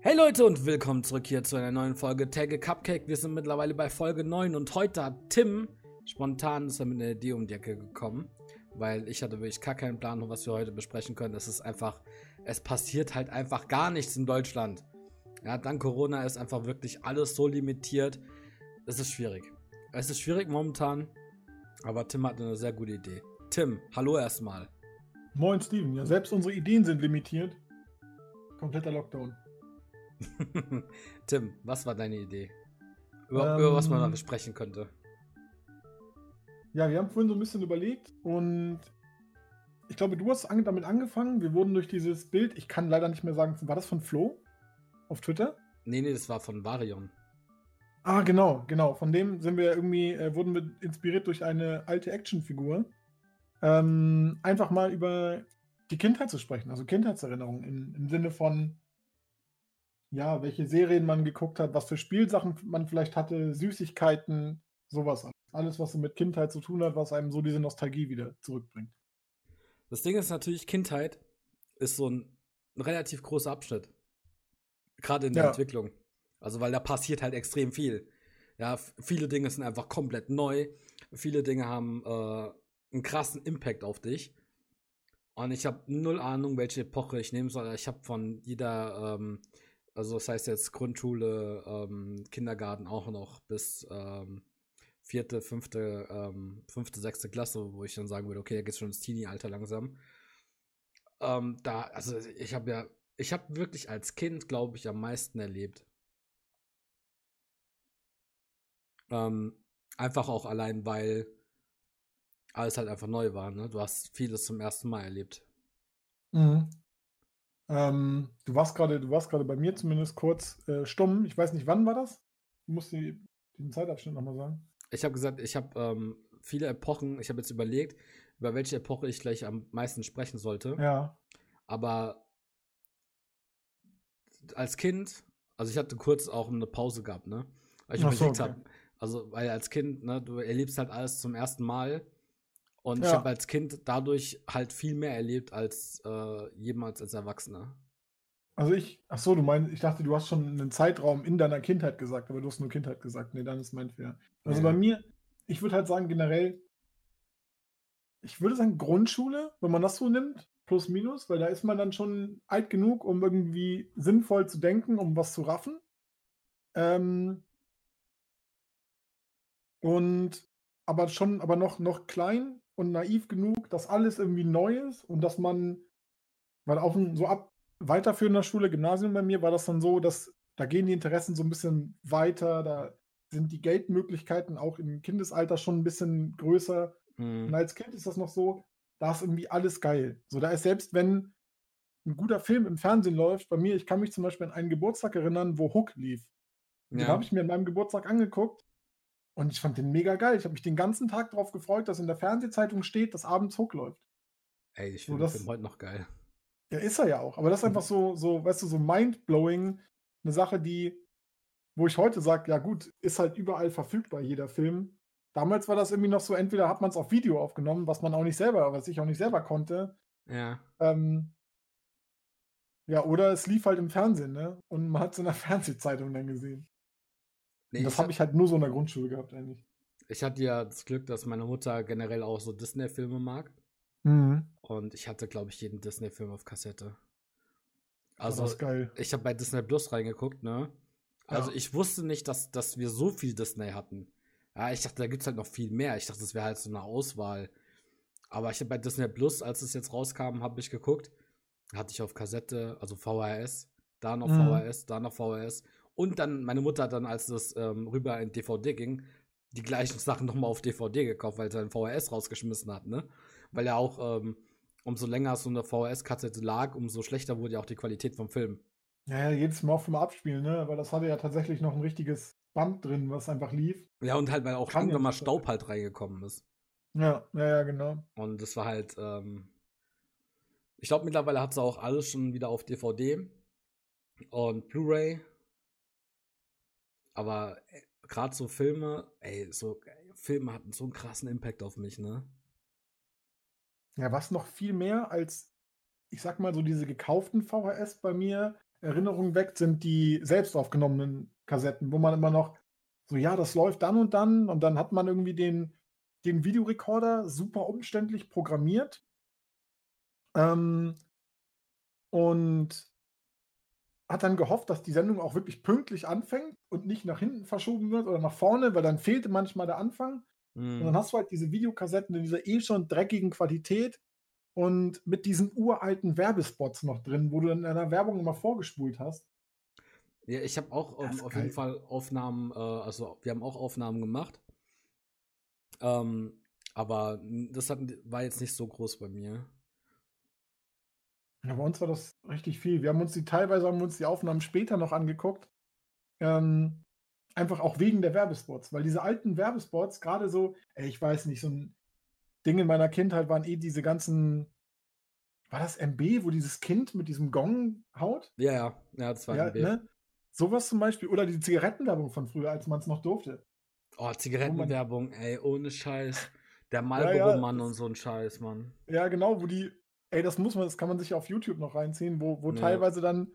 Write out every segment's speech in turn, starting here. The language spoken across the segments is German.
Hey Leute und willkommen zurück hier zu einer neuen Folge Tagge Cupcake. Wir sind mittlerweile bei Folge 9 und heute hat Tim spontan ist er mit einer Idee um die Ecke gekommen, weil ich hatte wirklich gar keinen Plan, was wir heute besprechen können. Es ist einfach, es passiert halt einfach gar nichts in Deutschland. Ja, dank Corona ist einfach wirklich alles so limitiert. Es ist schwierig. Es ist schwierig momentan, aber Tim hat eine sehr gute Idee. Tim, hallo erstmal. Moin Steven, ja selbst unsere Ideen sind limitiert. Kompletter Lockdown. Tim, was war deine Idee? Über, ähm, über was man da besprechen könnte. Ja, wir haben vorhin so ein bisschen überlegt und ich glaube, du hast damit angefangen. Wir wurden durch dieses Bild, ich kann leider nicht mehr sagen, war das von Flo auf Twitter? Nee, nee, das war von Varion. Ah, genau, genau. Von dem sind wir irgendwie, äh, wurden wir inspiriert durch eine alte Actionfigur. Ähm, einfach mal über die Kindheit zu sprechen, also Kindheitserinnerungen im Sinne von, ja, welche Serien man geguckt hat, was für Spielsachen man vielleicht hatte, Süßigkeiten, sowas. Alles, was so mit Kindheit zu tun hat, was einem so diese Nostalgie wieder zurückbringt. Das Ding ist natürlich, Kindheit ist so ein, ein relativ großer Abschnitt. Gerade in der ja. Entwicklung. Also, weil da passiert halt extrem viel. Ja, viele Dinge sind einfach komplett neu. Viele Dinge haben äh, einen krassen Impact auf dich. Und ich habe null Ahnung, welche Epoche ich nehmen soll. Ich habe von jeder ähm, also das heißt jetzt Grundschule, ähm, Kindergarten auch noch bis ähm, vierte, fünfte, ähm, fünfte, sechste Klasse, wo ich dann sagen würde, okay, da geht's schon ins Teenie-Alter langsam. Ähm, da, also ich habe ja, ich habe wirklich als Kind, glaube ich, am meisten erlebt. Ähm, einfach auch allein, weil alles halt einfach neu war, ne? Du hast vieles zum ersten Mal erlebt. Mhm. Ähm, du warst gerade, du warst gerade bei mir zumindest kurz äh, stumm. Ich weiß nicht, wann war das? Du musst die, den Zeitabschnitt nochmal sagen. Ich habe gesagt, ich habe ähm, viele Epochen. Ich habe jetzt überlegt, über welche Epoche ich gleich am meisten sprechen sollte. Ja. Aber als Kind, also ich hatte kurz auch eine Pause gehabt, ne? Weil ich Ach überlegt so, okay. habe, also weil als Kind, ne, du erlebst halt alles zum ersten Mal und ja. ich habe als Kind dadurch halt viel mehr erlebt als äh, jemals als Erwachsener. Also ich, ach so, du meinst, ich dachte, du hast schon einen Zeitraum in deiner Kindheit gesagt, aber du hast nur Kindheit gesagt. Nee, dann ist mein Fehler. Also ja. bei mir, ich würde halt sagen, generell, ich würde sagen Grundschule, wenn man das so nimmt, plus minus, weil da ist man dann schon alt genug, um irgendwie sinnvoll zu denken, um was zu raffen. Ähm, und aber schon, aber noch, noch klein und naiv genug, dass alles irgendwie neu ist und dass man, weil dem, so ab weiterführender Schule, Gymnasium bei mir, war das dann so, dass da gehen die Interessen so ein bisschen weiter, da sind die Geldmöglichkeiten auch im Kindesalter schon ein bisschen größer. Mhm. Und als Kind ist das noch so, da ist irgendwie alles geil. So, da ist selbst wenn ein guter Film im Fernsehen läuft, bei mir, ich kann mich zum Beispiel an einen Geburtstag erinnern, wo Hook lief. Ja. Den habe ich mir an meinem Geburtstag angeguckt und ich fand den mega geil. Ich habe mich den ganzen Tag darauf gefreut, dass in der Fernsehzeitung steht, dass abends Hook läuft. Ey, ich finde so, den heute noch geil. Ja, ist er ja auch. Aber das ist einfach so, so weißt du, so mindblowing. Eine Sache, die, wo ich heute sage, ja gut, ist halt überall verfügbar, jeder Film. Damals war das irgendwie noch so, entweder hat man es auf Video aufgenommen, was man auch nicht selber, was ich auch nicht selber konnte. Ja. Ähm, ja, oder es lief halt im Fernsehen, ne? Und man hat es in der Fernsehzeitung dann gesehen. Nee, das habe ich halt nur so in der Grundschule gehabt eigentlich. Ich hatte ja das Glück, dass meine Mutter generell auch so Disney-Filme mag. Mhm. Und ich hatte, glaube ich, jeden Disney-Film auf Kassette. Also, ich habe bei Disney Plus reingeguckt, ne? Also, ja. ich wusste nicht, dass, dass wir so viel Disney hatten. Ja, ich dachte, da gibt es halt noch viel mehr. Ich dachte, das wäre halt so eine Auswahl. Aber ich habe bei Disney Plus, als es jetzt rauskam, habe ich geguckt. Hatte ich auf Kassette, also VHS, da noch mhm. VHS, da noch VHS. Und dann, meine Mutter hat dann, als das ähm, rüber in DVD ging, die gleichen Sachen nochmal auf DVD gekauft, weil sie dann VHS rausgeschmissen hat, ne? Weil ja auch, ähm, umso länger so eine VHS-Kassette lag, umso schlechter wurde ja auch die Qualität vom Film. Ja, jedes Mal auch vom Abspielen, ne? Weil das hatte ja tatsächlich noch ein richtiges Band drin, was einfach lief. Ja, und halt, weil auch Kann irgendwann mal Staub halt reingekommen ist. Ja, ja, ja, genau. Und das war halt, ähm, ich glaube, mittlerweile hat sie auch alles schon wieder auf DVD und Blu-ray aber äh, gerade so Filme, ey, so Filme hatten so einen krassen Impact auf mich, ne? Ja, was noch viel mehr als, ich sag mal, so diese gekauften VHS bei mir, Erinnerung weckt, sind die selbst aufgenommenen Kassetten, wo man immer noch so, ja, das läuft dann und dann und dann hat man irgendwie den, den Videorekorder super umständlich programmiert. Ähm, und hat dann gehofft, dass die Sendung auch wirklich pünktlich anfängt und nicht nach hinten verschoben wird oder nach vorne, weil dann fehlte manchmal der Anfang. Mhm. Und dann mhm. hast du halt diese Videokassetten in dieser eh schon dreckigen Qualität und mit diesen uralten Werbespots noch drin, wo du dann in einer Werbung immer vorgespult hast. Ja, ich habe auch ähm, auf geil. jeden Fall Aufnahmen, äh, also wir haben auch Aufnahmen gemacht. Ähm, aber das hat, war jetzt nicht so groß bei mir. Ja, bei uns war das richtig viel. Wir haben uns die teilweise haben uns die Aufnahmen später noch angeguckt. Ähm, einfach auch wegen der Werbespots, weil diese alten Werbespots, gerade so, ey, ich weiß nicht, so ein Ding in meiner Kindheit waren eh diese ganzen, war das MB, wo dieses Kind mit diesem Gong haut? Ja, ja, ja, das war ja, MB. Ne? Sowas zum Beispiel, oder die Zigarettenwerbung von früher, als man es noch durfte. Oh, Zigarettenwerbung, ey, ohne Scheiß. Der Marlboro-Mann ja, ja, und so ein Scheiß, Mann. Ja, genau, wo die, ey, das muss man, das kann man sich auf YouTube noch reinziehen, wo, wo ja. teilweise dann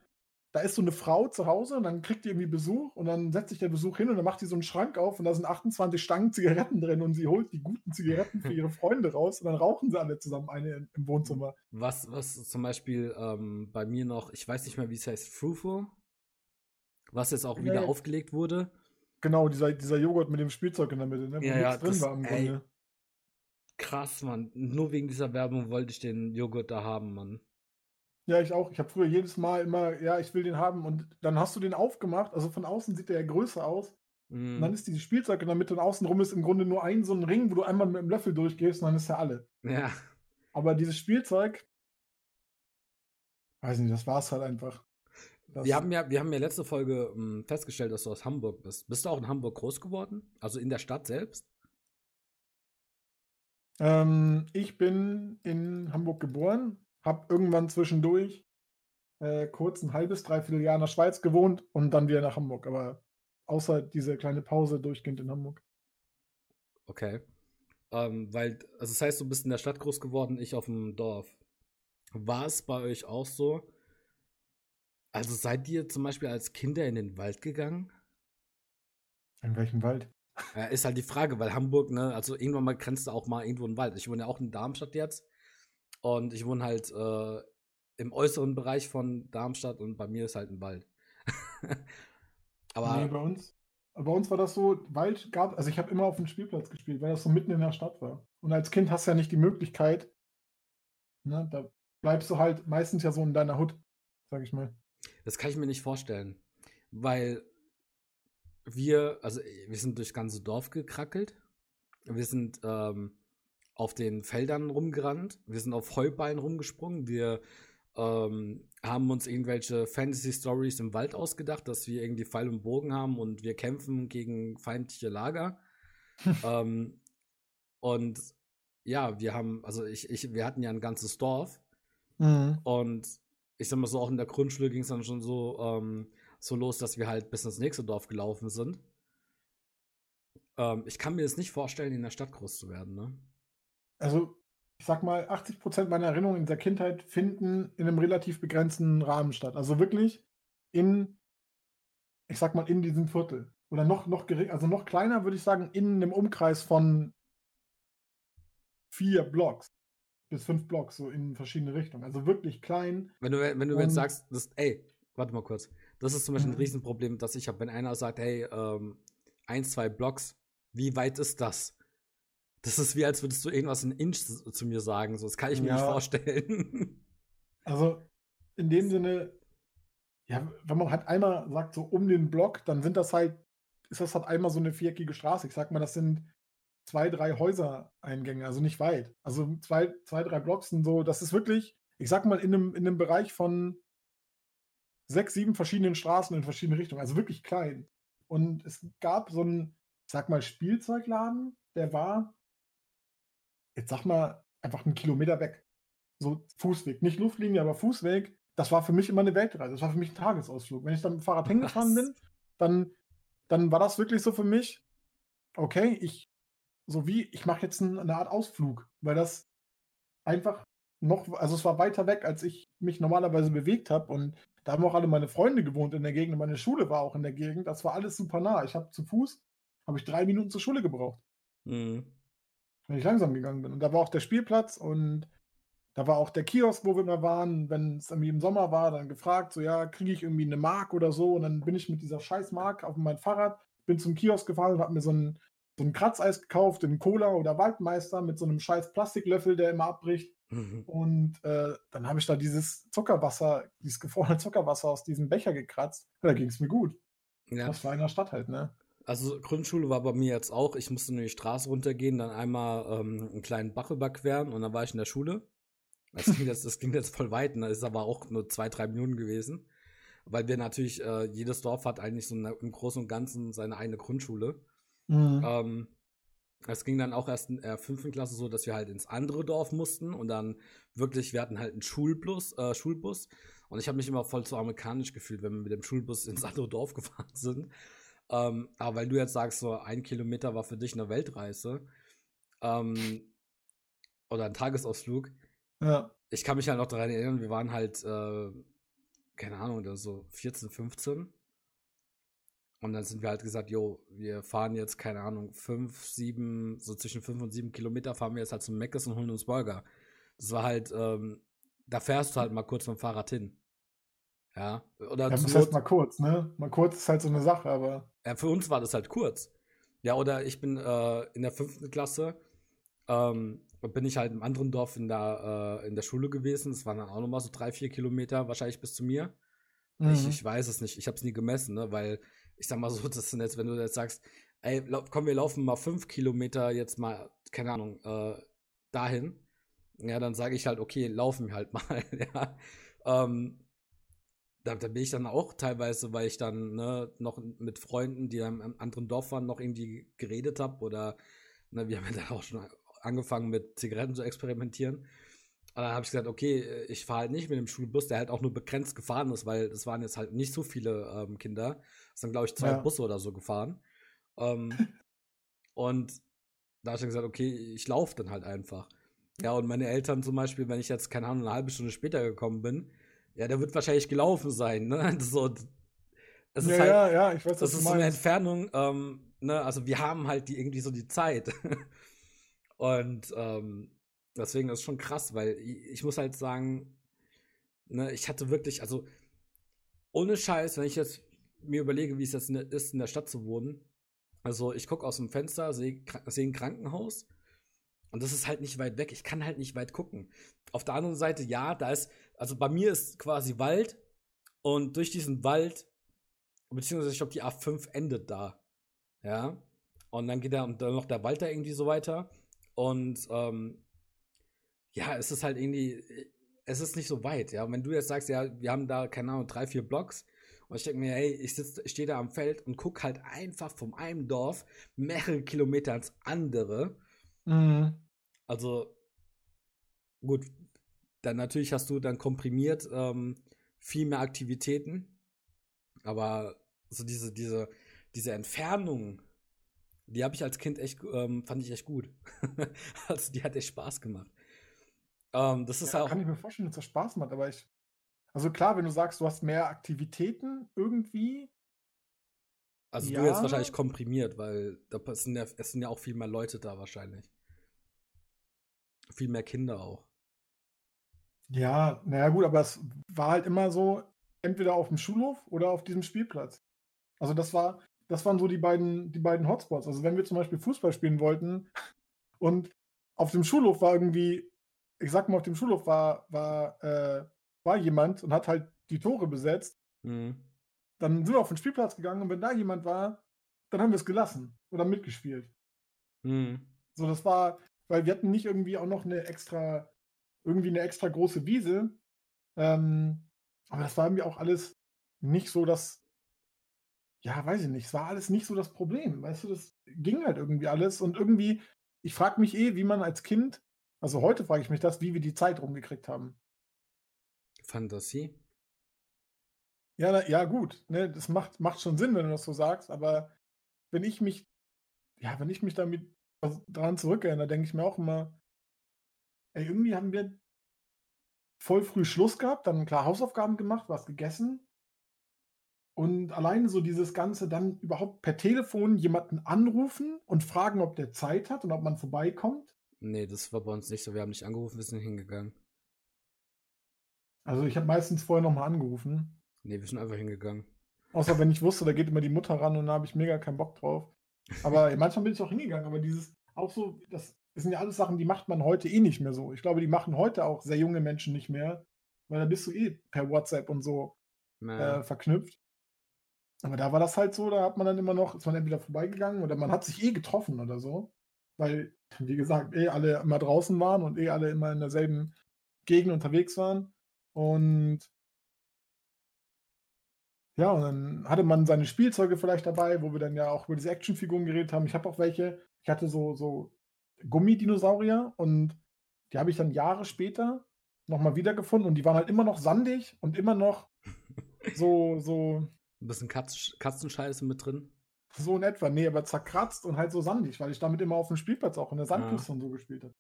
da ist so eine Frau zu Hause und dann kriegt die irgendwie Besuch und dann setzt sich der Besuch hin und dann macht die so einen Schrank auf und da sind 28 Stangen Zigaretten drin und sie holt die guten Zigaretten für ihre Freunde raus und dann rauchen sie alle zusammen eine im Wohnzimmer. Was, was zum Beispiel ähm, bei mir noch, ich weiß nicht mehr, wie es heißt, Frufo, was jetzt auch wieder nee. aufgelegt wurde. Genau, dieser, dieser Joghurt mit dem Spielzeug in der Mitte, ne, wo ja, ja, drin das, war im ey, Grunde. Krass, Mann. Nur wegen dieser Werbung wollte ich den Joghurt da haben, Mann. Ja, ich auch. Ich habe früher jedes Mal immer, ja, ich will den haben. Und dann hast du den aufgemacht. Also von außen sieht der ja größer aus. Mm. Und dann mhm. ist dieses Spielzeug in der Mitte und außenrum ist im Grunde nur ein so ein Ring, wo du einmal mit dem Löffel durchgehst und dann ist ja alle. Ja. Aber dieses Spielzeug, weiß nicht, das war es halt einfach. Das wir haben ja, wir haben ja letzte Folge um, hm, festgestellt, dass du aus Hamburg bist. Bist du auch in Hamburg groß geworden? Also in der Stadt selbst? Ähm, ich bin in Hamburg geboren, habe irgendwann zwischendurch äh, kurz ein halbes, dreiviertel Jahr in der Schweiz gewohnt und dann wieder nach Hamburg. Aber außer diese kleine Pause durchgehend in Hamburg. Okay. Ähm, weil, also das heißt, du bist in der Stadt groß geworden, ich auf dem Dorf. War es bei euch auch so? Also seid ihr zum Beispiel als Kinder in den Wald gegangen? In welchem Wald? Ja, ist halt die Frage, weil Hamburg, ne, also irgendwann mal grenzt da auch mal irgendwo ein Wald. Ich wohne ja auch in Darmstadt jetzt. Und ich wohne halt äh, im äußeren Bereich von Darmstadt und bei mir ist halt ein Wald. Aber nee, bei uns, bei uns war das so, Wald gab, also ich habe immer auf dem Spielplatz gespielt, weil das so mitten in der Stadt war. Und als Kind hast du ja nicht die Möglichkeit, ne, da bleibst du halt meistens ja so in deiner Hut, sag ich mal. Das kann ich mir nicht vorstellen, weil wir, also wir sind durchs ganze Dorf gekrackelt. Wir sind ähm, auf den Feldern rumgerannt, wir sind auf Heuballen rumgesprungen, wir ähm, haben uns irgendwelche Fantasy-Stories im Wald ausgedacht, dass wir irgendwie Pfeil und Bogen haben und wir kämpfen gegen feindliche Lager. ähm, und ja, wir haben, also ich, ich, wir hatten ja ein ganzes Dorf. Mhm. Und ich sag mal so, auch in der Grundschule ging es dann schon so, ähm, so los, dass wir halt bis ins nächste Dorf gelaufen sind. Ähm, ich kann mir jetzt nicht vorstellen, in der Stadt groß zu werden, ne? also ich sag mal, 80 Prozent meiner Erinnerungen in der Kindheit finden in einem relativ begrenzten Rahmen statt. Also wirklich in, ich sag mal, in diesem Viertel. Oder noch, noch gering, also noch kleiner würde ich sagen, in einem Umkreis von vier Blocks bis fünf Blocks, so in verschiedene Richtungen. Also wirklich klein. Wenn du, wenn du jetzt sagst, das, ey, warte mal kurz. Das ist zum Beispiel ein mhm. Riesenproblem, das ich habe, wenn einer sagt, hey, ähm, ein, zwei Blocks, wie weit ist das? Das ist wie, als würdest du irgendwas in Inch zu mir sagen. So, das kann ich mir ja. nicht vorstellen. Also, in dem Sinne, ja, wenn man halt einmal sagt, so um den Block, dann sind das halt, ist das halt einmal so eine viereckige Straße. Ich sag mal, das sind zwei, drei Häusereingänge, also nicht weit. Also zwei, zwei, drei Blocks sind so, das ist wirklich, ich sag mal, in einem, in einem Bereich von sechs, sieben verschiedenen Straßen in verschiedene Richtungen, also wirklich klein. Und es gab so einen, sag mal, Spielzeugladen, der war jetzt sag mal, einfach einen Kilometer weg. So Fußweg. Nicht Luftlinie, aber Fußweg. Das war für mich immer eine Weltreise. Das war für mich ein Tagesausflug. Wenn ich dann mit dem Fahrrad hingefahren bin, dann, dann war das wirklich so für mich, okay, ich, so wie, ich mache jetzt eine Art Ausflug, weil das einfach noch, also es war weiter weg, als ich mich normalerweise bewegt habe. Und da haben auch alle meine Freunde gewohnt in der Gegend. Und meine Schule war auch in der Gegend. Das war alles super nah. Ich habe zu Fuß, habe ich drei Minuten zur Schule gebraucht. Mhm. Wenn ich langsam gegangen bin. Und da war auch der Spielplatz und da war auch der Kiosk, wo wir immer waren. Wenn es irgendwie im Sommer war, dann gefragt, so ja, kriege ich irgendwie eine Mark oder so. Und dann bin ich mit dieser scheiß Mark auf mein Fahrrad, bin zum Kiosk gefahren und habe mir so ein, so ein Kratzeis gekauft, den Cola oder Waldmeister mit so einem scheiß Plastiklöffel, der immer abbricht. Mhm. Und äh, dann habe ich da dieses Zuckerwasser, dieses gefrorene Zuckerwasser aus diesem Becher gekratzt. Da ging es mir gut. Ja. Das war in der Stadt halt, ne? Also Grundschule war bei mir jetzt auch, ich musste nur die Straße runtergehen, dann einmal ähm, einen kleinen Bach überqueren und dann war ich in der Schule. Das klingt jetzt, das klingt jetzt voll weit, ne? das ist aber auch nur zwei, drei Minuten gewesen. Weil wir natürlich, äh, jedes Dorf hat eigentlich so eine, im Großen und Ganzen seine eigene Grundschule. Mhm. Ähm, es ging dann auch erst in der fünften Klasse so, dass wir halt ins andere Dorf mussten und dann wirklich, wir hatten halt einen Schulbus, äh, Schulbus und ich habe mich immer voll zu amerikanisch gefühlt, wenn wir mit dem Schulbus ins andere Dorf gefahren sind. Ähm, aber weil du jetzt sagst, so ein Kilometer war für dich eine Weltreise ähm, oder ein Tagesausflug. Ja. Ich kann mich halt noch daran erinnern, wir waren halt, äh, keine Ahnung, so 14, 15 und dann sind wir halt gesagt, jo, wir fahren jetzt, keine Ahnung, fünf, sieben, so zwischen fünf und sieben Kilometer fahren wir jetzt halt zum Meckes und holen uns Burger. Das war halt, ähm, da fährst du halt mal kurz mit dem Fahrrad hin. Ja. Oder ja, das heißt mal kurz, ne? Mal kurz ist halt so eine Sache, aber. Ja, für uns war das halt kurz. Ja, oder ich bin äh, in der fünften Klasse, ähm, bin ich halt im anderen Dorf in der, äh, in der Schule gewesen. Das waren dann auch nochmal so drei, vier Kilometer wahrscheinlich bis zu mir. Mhm. Ich, ich weiß es nicht. Ich habe es nie gemessen, ne? Weil ich sag mal so, das sind jetzt, wenn du jetzt sagst, ey, komm, wir laufen mal fünf Kilometer jetzt mal, keine Ahnung, äh, dahin. Ja, dann sage ich halt, okay, laufen wir halt mal, ja. Ähm, da, da, bin ich dann auch teilweise, weil ich dann ne, noch mit Freunden, die im anderen Dorf waren, noch irgendwie geredet habe oder ne, wir haben ja dann auch schon angefangen mit Zigaretten zu experimentieren. Und dann habe ich gesagt, okay, ich fahre halt nicht mit dem Schulbus, der halt auch nur begrenzt gefahren ist, weil das waren jetzt halt nicht so viele ähm, Kinder. Es sind, glaube ich, zwei ja. Busse oder so gefahren. Ähm, und da habe ich dann gesagt, okay, ich laufe dann halt einfach. Ja, und meine Eltern zum Beispiel, wenn ich jetzt, keine Ahnung, eine halbe Stunde später gekommen bin, ja, der wird wahrscheinlich gelaufen sein, ne? Das so, das ist ja, halt, ja, ja, ich weiß, das ist so eine Entfernung, ähm, ne? Also wir haben halt die, irgendwie so die Zeit. und ähm, deswegen ist es schon krass, weil ich, muss halt sagen, ne, ich hatte wirklich, also ohne Scheiß, wenn ich jetzt mir überlege, wie es jetzt ist, in der Stadt zu wohnen. Also ich gucke aus dem Fenster, sehe seh ein Krankenhaus und das ist halt nicht weit weg. Ich kann halt nicht weit gucken. Auf der anderen Seite, ja, da ist, also bei mir ist quasi Wald und durch diesen Wald, beziehungsweise ich glaube, die A5 endet da. Ja. Und dann geht dann noch der Wald da irgendwie so weiter. Und ähm, ja, es ist halt irgendwie, es ist nicht so weit, ja. wenn du jetzt sagst, ja, wir haben da, keine Ahnung, drei, vier Blocks, und ich denke mir, hey, ich, sitz, ich stehe da am Feld und gucke halt einfach vom einem Dorf mehrere Kilometer ins andere. Mhm. Also, gut, dann natürlich hast du dann komprimiert ähm, viel mehr Aktivitäten. Aber so diese, diese, diese Entfernung, die habe ich als Kind echt, ähm, fand ich echt gut. also die hat echt Spaß gemacht. Ähm, das ist ja, auch. Kann ich mir vorstellen, dass das Spaß macht, aber ich also klar, wenn du sagst, du hast mehr Aktivitäten irgendwie. Also ja. du jetzt wahrscheinlich komprimiert, weil da sind ja, es sind ja auch viel mehr Leute da wahrscheinlich. Viel mehr Kinder auch. Ja, naja gut, aber es war halt immer so, entweder auf dem Schulhof oder auf diesem Spielplatz. Also das war, das waren so die beiden, die beiden Hotspots. Also wenn wir zum Beispiel Fußball spielen wollten und auf dem Schulhof war irgendwie, ich sag mal, auf dem Schulhof war, war äh, war jemand und hat halt die Tore besetzt. Mhm. Dann sind wir auf den Spielplatz gegangen und wenn da jemand war, dann haben wir es gelassen oder mitgespielt. Mhm. So, das war, weil wir hatten nicht irgendwie auch noch eine extra, irgendwie eine extra große Wiese. Ähm, aber das war irgendwie auch alles nicht so das, ja, weiß ich nicht, es war alles nicht so das Problem. Weißt du, das ging halt irgendwie alles und irgendwie, ich frage mich eh, wie man als Kind, also heute frage ich mich das, wie wir die Zeit rumgekriegt haben. Fantasie. Ja, na, ja, gut. Ne, das macht, macht schon Sinn, wenn du das so sagst, aber wenn ich mich, ja, wenn ich mich damit dran zurückerinnere, denke ich mir auch immer, ey, irgendwie haben wir voll früh Schluss gehabt, dann klar Hausaufgaben gemacht, was gegessen. Und alleine so dieses Ganze dann überhaupt per Telefon jemanden anrufen und fragen, ob der Zeit hat und ob man vorbeikommt. Nee, das war bei uns nicht so. Wir haben nicht angerufen, wir sind hingegangen. Also ich habe meistens vorher nochmal angerufen. Nee, wir sind einfach hingegangen. Außer wenn ich wusste, da geht immer die Mutter ran und da habe ich mega keinen Bock drauf. Aber manchmal bin ich auch hingegangen, aber dieses, auch so, das sind ja alles Sachen, die macht man heute eh nicht mehr so. Ich glaube, die machen heute auch sehr junge Menschen nicht mehr, weil da bist du eh per WhatsApp und so äh, verknüpft. Aber da war das halt so, da hat man dann immer noch, ist man entweder vorbeigegangen oder man hat sich eh getroffen oder so. Weil, wie gesagt, eh alle immer draußen waren und eh alle immer in derselben Gegend unterwegs waren. Und ja, und dann hatte man seine Spielzeuge vielleicht dabei, wo wir dann ja auch über diese Actionfiguren geredet haben. Ich habe auch welche. Ich hatte so, so Gummidinosaurier und die habe ich dann Jahre später nochmal wiedergefunden und die waren halt immer noch sandig und immer noch so, so. Ein bisschen Katz Katzenscheiße mit drin. So in etwa, nee, aber zerkratzt und halt so sandig, weil ich damit immer auf dem Spielplatz auch in der Sandküste ja. und so gespielt habe.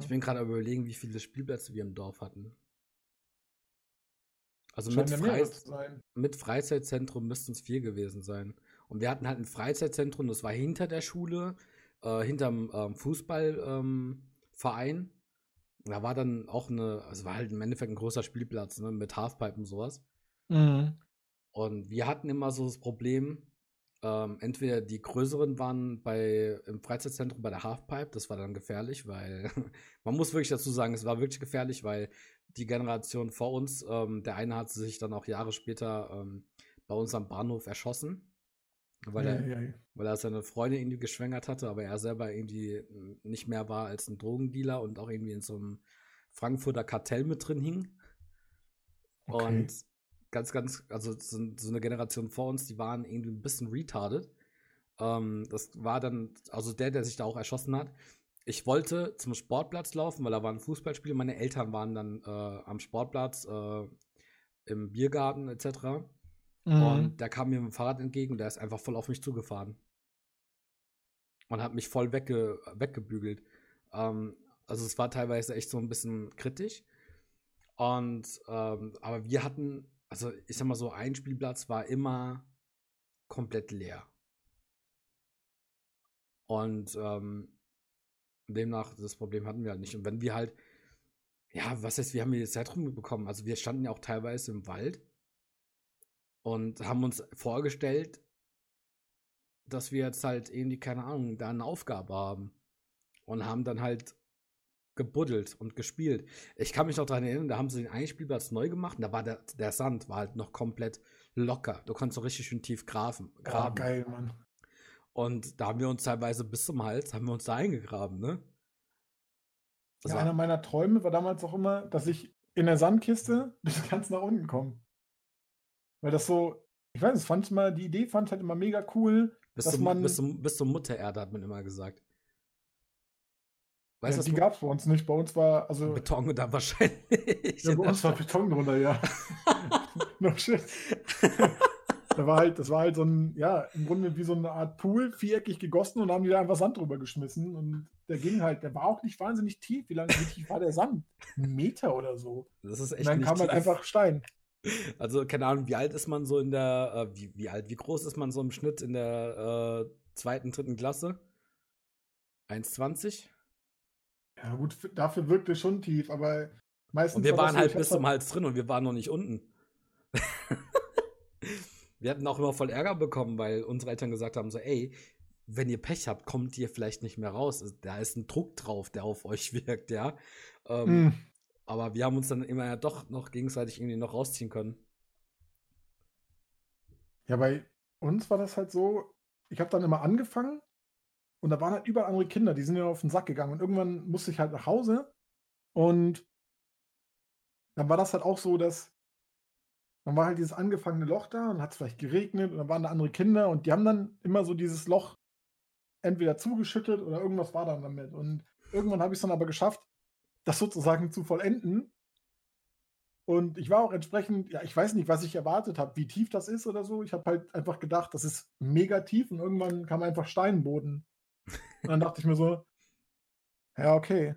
Ich bin gerade überlegen, wie viele Spielplätze wir im Dorf hatten. Also mit, Freiz mit, Freizeitzentrum müssten es vier gewesen sein. Und wir hatten halt ein Freizeitzentrum, das war hinter der Schule, äh, hinterm ähm, Fußballverein. Ähm, da war dann auch eine, also war halt im Endeffekt ein großer Spielplatz, ne, mit Halfpipe und sowas. Mhm. Und wir hatten immer so das Problem, ähm, entweder die größeren waren bei im Freizeitzentrum bei der Halfpipe, das war dann gefährlich, weil man muss wirklich dazu sagen, es war wirklich gefährlich, weil die Generation vor uns, ähm, der eine hat sich dann auch Jahre später ähm, bei uns am Bahnhof erschossen, weil, ja, er, ja, ja. weil er seine Freundin irgendwie geschwängert hatte, aber er selber irgendwie nicht mehr war als ein Drogendealer und auch irgendwie in so einem Frankfurter Kartell mit drin hing. Okay. Und ganz, ganz, also so, so, eine Generation vor uns, die waren irgendwie ein bisschen retarded. Ähm, das war dann, also der, der sich da auch erschossen hat. Ich wollte zum Sportplatz laufen, weil da war ein Fußballspiel. Meine Eltern waren dann äh, am Sportplatz, äh, im Biergarten etc. Mhm. Und der kam mir dem Fahrrad entgegen und der ist einfach voll auf mich zugefahren. Und hat mich voll wegge weggebügelt. Ähm, also es war teilweise echt so ein bisschen kritisch. Und ähm, aber wir hatten also ich sag mal so, ein Spielplatz war immer komplett leer. Und ähm, demnach, das Problem hatten wir halt nicht. Und wenn wir halt, ja, was heißt, wir haben hier Zeitraum bekommen. Also wir standen ja auch teilweise im Wald und haben uns vorgestellt, dass wir jetzt halt irgendwie, keine Ahnung, da eine Aufgabe haben. Und haben dann halt gebuddelt und gespielt. Ich kann mich noch daran erinnern, da haben sie den einen Spielplatz neu gemacht und da war der, der Sand war halt noch komplett locker. Du konntest so richtig schön tief graben. graben. Oh, geil, Mann. Und da haben wir uns teilweise bis zum Hals, haben wir uns da eingegraben, ne? ja, einer meiner Träume war damals auch immer, dass ich in der Sandkiste bis ganz nach unten komme. Weil das so, ich weiß, es fand mal, die Idee fand ich halt immer mega cool. Bis, dass zum, man, bis, zum, bis zur Muttererde hat man immer gesagt. Weißt ja, die gab es bei uns nicht. Bei uns war also Beton da wahrscheinlich. Ja, bei uns war Beton drunter, ja. no shit. da war halt, das war halt so ein, ja, im Grunde wie so eine Art Pool, viereckig gegossen und haben die da einfach Sand drüber geschmissen. Und der ging halt, der war auch nicht wahnsinnig tief. Wie lange wie tief war der Sand? Ein Meter oder so. Das ist echt. Und dann kam halt tief. halt einfach Stein. Also, keine Ahnung, wie alt ist man so in der, äh, wie, wie alt, wie groß ist man so im Schnitt in der äh, zweiten, dritten Klasse? 1,20? Ja, gut, dafür wirkt es schon tief, aber meistens. Und wir waren halt bis zum Hals drin und wir waren noch nicht unten. wir hatten auch immer voll Ärger bekommen, weil unsere Eltern gesagt haben: so, ey, wenn ihr Pech habt, kommt ihr vielleicht nicht mehr raus. Also, da ist ein Druck drauf, der auf euch wirkt, ja. Ähm, mm. Aber wir haben uns dann immer ja doch noch gegenseitig irgendwie noch rausziehen können. Ja, bei uns war das halt so, ich habe dann immer angefangen und da waren halt überall andere Kinder, die sind ja auf den Sack gegangen. Und irgendwann musste ich halt nach Hause. Und dann war das halt auch so, dass dann war halt dieses angefangene Loch da und hat es vielleicht geregnet und dann waren da andere Kinder und die haben dann immer so dieses Loch entweder zugeschüttet oder irgendwas war dann damit. Und irgendwann habe ich es dann aber geschafft, das sozusagen zu vollenden. Und ich war auch entsprechend, ja, ich weiß nicht, was ich erwartet habe, wie tief das ist oder so. Ich habe halt einfach gedacht, das ist mega tief und irgendwann kam einfach Steinboden und dann dachte ich mir so, ja, okay.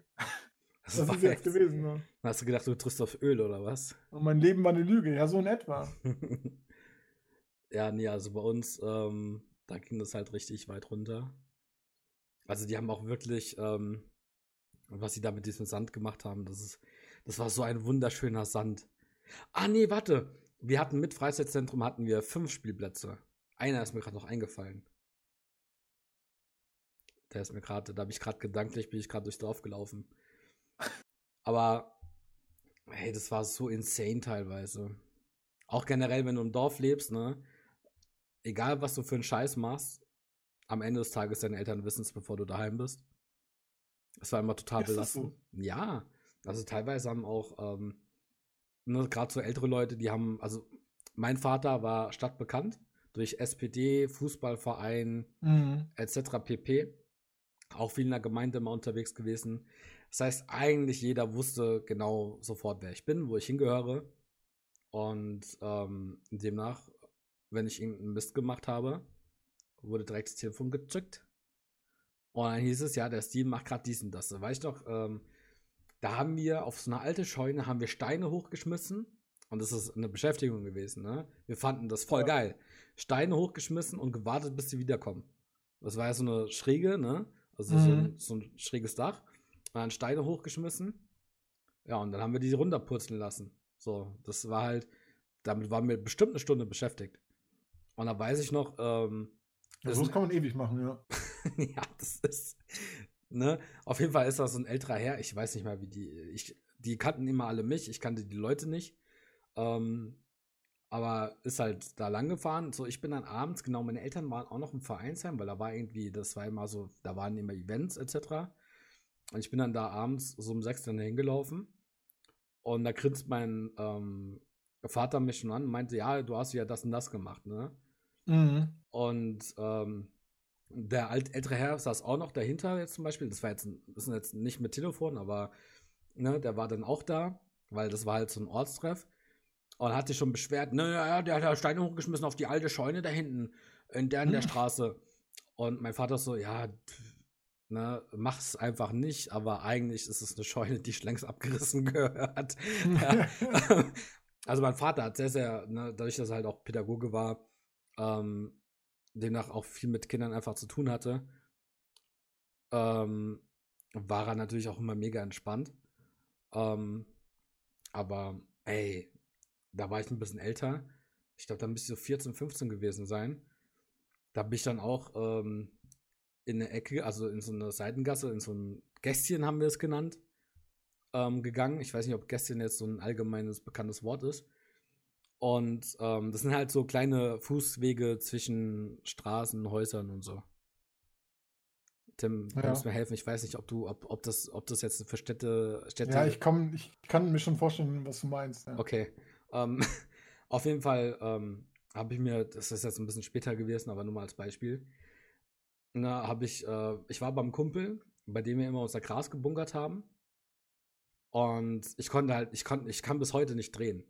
Das, das ist jetzt gewesen. Ne? Hast du gedacht, du triffst auf Öl oder was? Und mein Leben war eine Lüge, ja, so in etwa. ja, nee, also bei uns, ähm, da ging das halt richtig weit runter. Also die haben auch wirklich, ähm, was sie da mit diesem Sand gemacht haben, das ist, das war so ein wunderschöner Sand. Ah, nee, warte. Wir hatten mit Freizeitzentrum hatten wir fünf Spielplätze. Einer ist mir gerade noch eingefallen. Der ist mir gerade, da habe ich gerade gedanklich, bin ich gerade durchs Dorf gelaufen. Aber, hey, das war so insane teilweise. Auch generell, wenn du im Dorf lebst, ne? Egal, was du für einen Scheiß machst, am Ende des Tages deine Eltern wissen es, bevor du daheim bist. Das war immer total belastend. So? Ja, also teilweise haben auch, ähm, ne, gerade so ältere Leute, die haben, also mein Vater war stadtbekannt durch SPD, Fußballverein mhm. etc. pp. Auch viel in der Gemeinde immer unterwegs gewesen. Das heißt, eigentlich jeder wusste genau sofort, wer ich bin, wo ich hingehöre. Und ähm, demnach, wenn ich irgendeinen Mist gemacht habe, wurde direkt das Telefon gedrückt. Und dann hieß es, ja, der Steam macht gerade dies und das. Da weiß ich doch, ähm, da haben wir auf so eine alte Scheune haben wir Steine hochgeschmissen. Und das ist eine Beschäftigung gewesen, ne? Wir fanden das voll ja. geil. Steine hochgeschmissen und gewartet, bis sie wiederkommen. Das war ja so eine Schräge, ne? Also mhm. so, ein, so, ein, schräges Dach. Und dann Steine hochgeschmissen. Ja, und dann haben wir die runterpurzeln lassen. So, das war halt, damit waren wir bestimmt eine Stunde beschäftigt. Und da weiß ich noch, ähm, ja, das kann man ewig machen, ja. ja, das ist, ne? Auf jeden Fall ist das so ein älterer Herr. Ich weiß nicht mal, wie die, ich, die kannten immer alle mich, ich kannte die Leute nicht. Ähm, aber ist halt da lang gefahren. So, ich bin dann abends, genau, meine Eltern waren auch noch im Vereinsheim, weil da war irgendwie, das war immer so, da waren immer Events etc. Und ich bin dann da abends so um sechs dann hingelaufen. Und da grinst mein ähm, Vater mich schon an und meinte, ja, du hast ja das und das gemacht, ne? Mhm. Und ähm, der alt, ältere Herr saß auch noch dahinter jetzt zum Beispiel. Das war jetzt, das ist jetzt nicht mit Telefon, aber ne, der war dann auch da, weil das war halt so ein Ortstreff. Und hat sich schon beschwert, naja, der hat ja Steine hochgeschmissen auf die alte Scheune da hinten, in der, in der Straße. Und mein Vater so, ja, ne, mach's einfach nicht, aber eigentlich ist es eine Scheune, die längst abgerissen gehört. ja. also mein Vater hat sehr, sehr, ne, dadurch, dass er halt auch Pädagoge war, ähm, demnach auch viel mit Kindern einfach zu tun hatte, ähm, war er natürlich auch immer mega entspannt. Ähm, aber ey, da war ich ein bisschen älter. Ich glaube, da müsste ich so 14, 15 gewesen sein. Da bin ich dann auch ähm, in eine Ecke, also in so eine Seitengasse, in so ein Gästchen haben wir es genannt, ähm, gegangen. Ich weiß nicht, ob Gästchen jetzt so ein allgemeines bekanntes Wort ist. Und ähm, das sind halt so kleine Fußwege zwischen Straßen, Häusern und so. Tim, du ja. kannst mir helfen. Ich weiß nicht, ob du, ob, ob das, ob das jetzt für Städte, Städte. Ja, ich komm, ich kann mir schon vorstellen, was du meinst. Ja. Okay. Ähm, auf jeden Fall ähm, habe ich mir, das ist jetzt ein bisschen später gewesen, aber nur mal als Beispiel. Na, habe ich, äh, ich war beim Kumpel, bei dem wir immer unser Gras gebunkert haben. Und ich konnte halt, ich konnte, ich kann bis heute nicht drehen.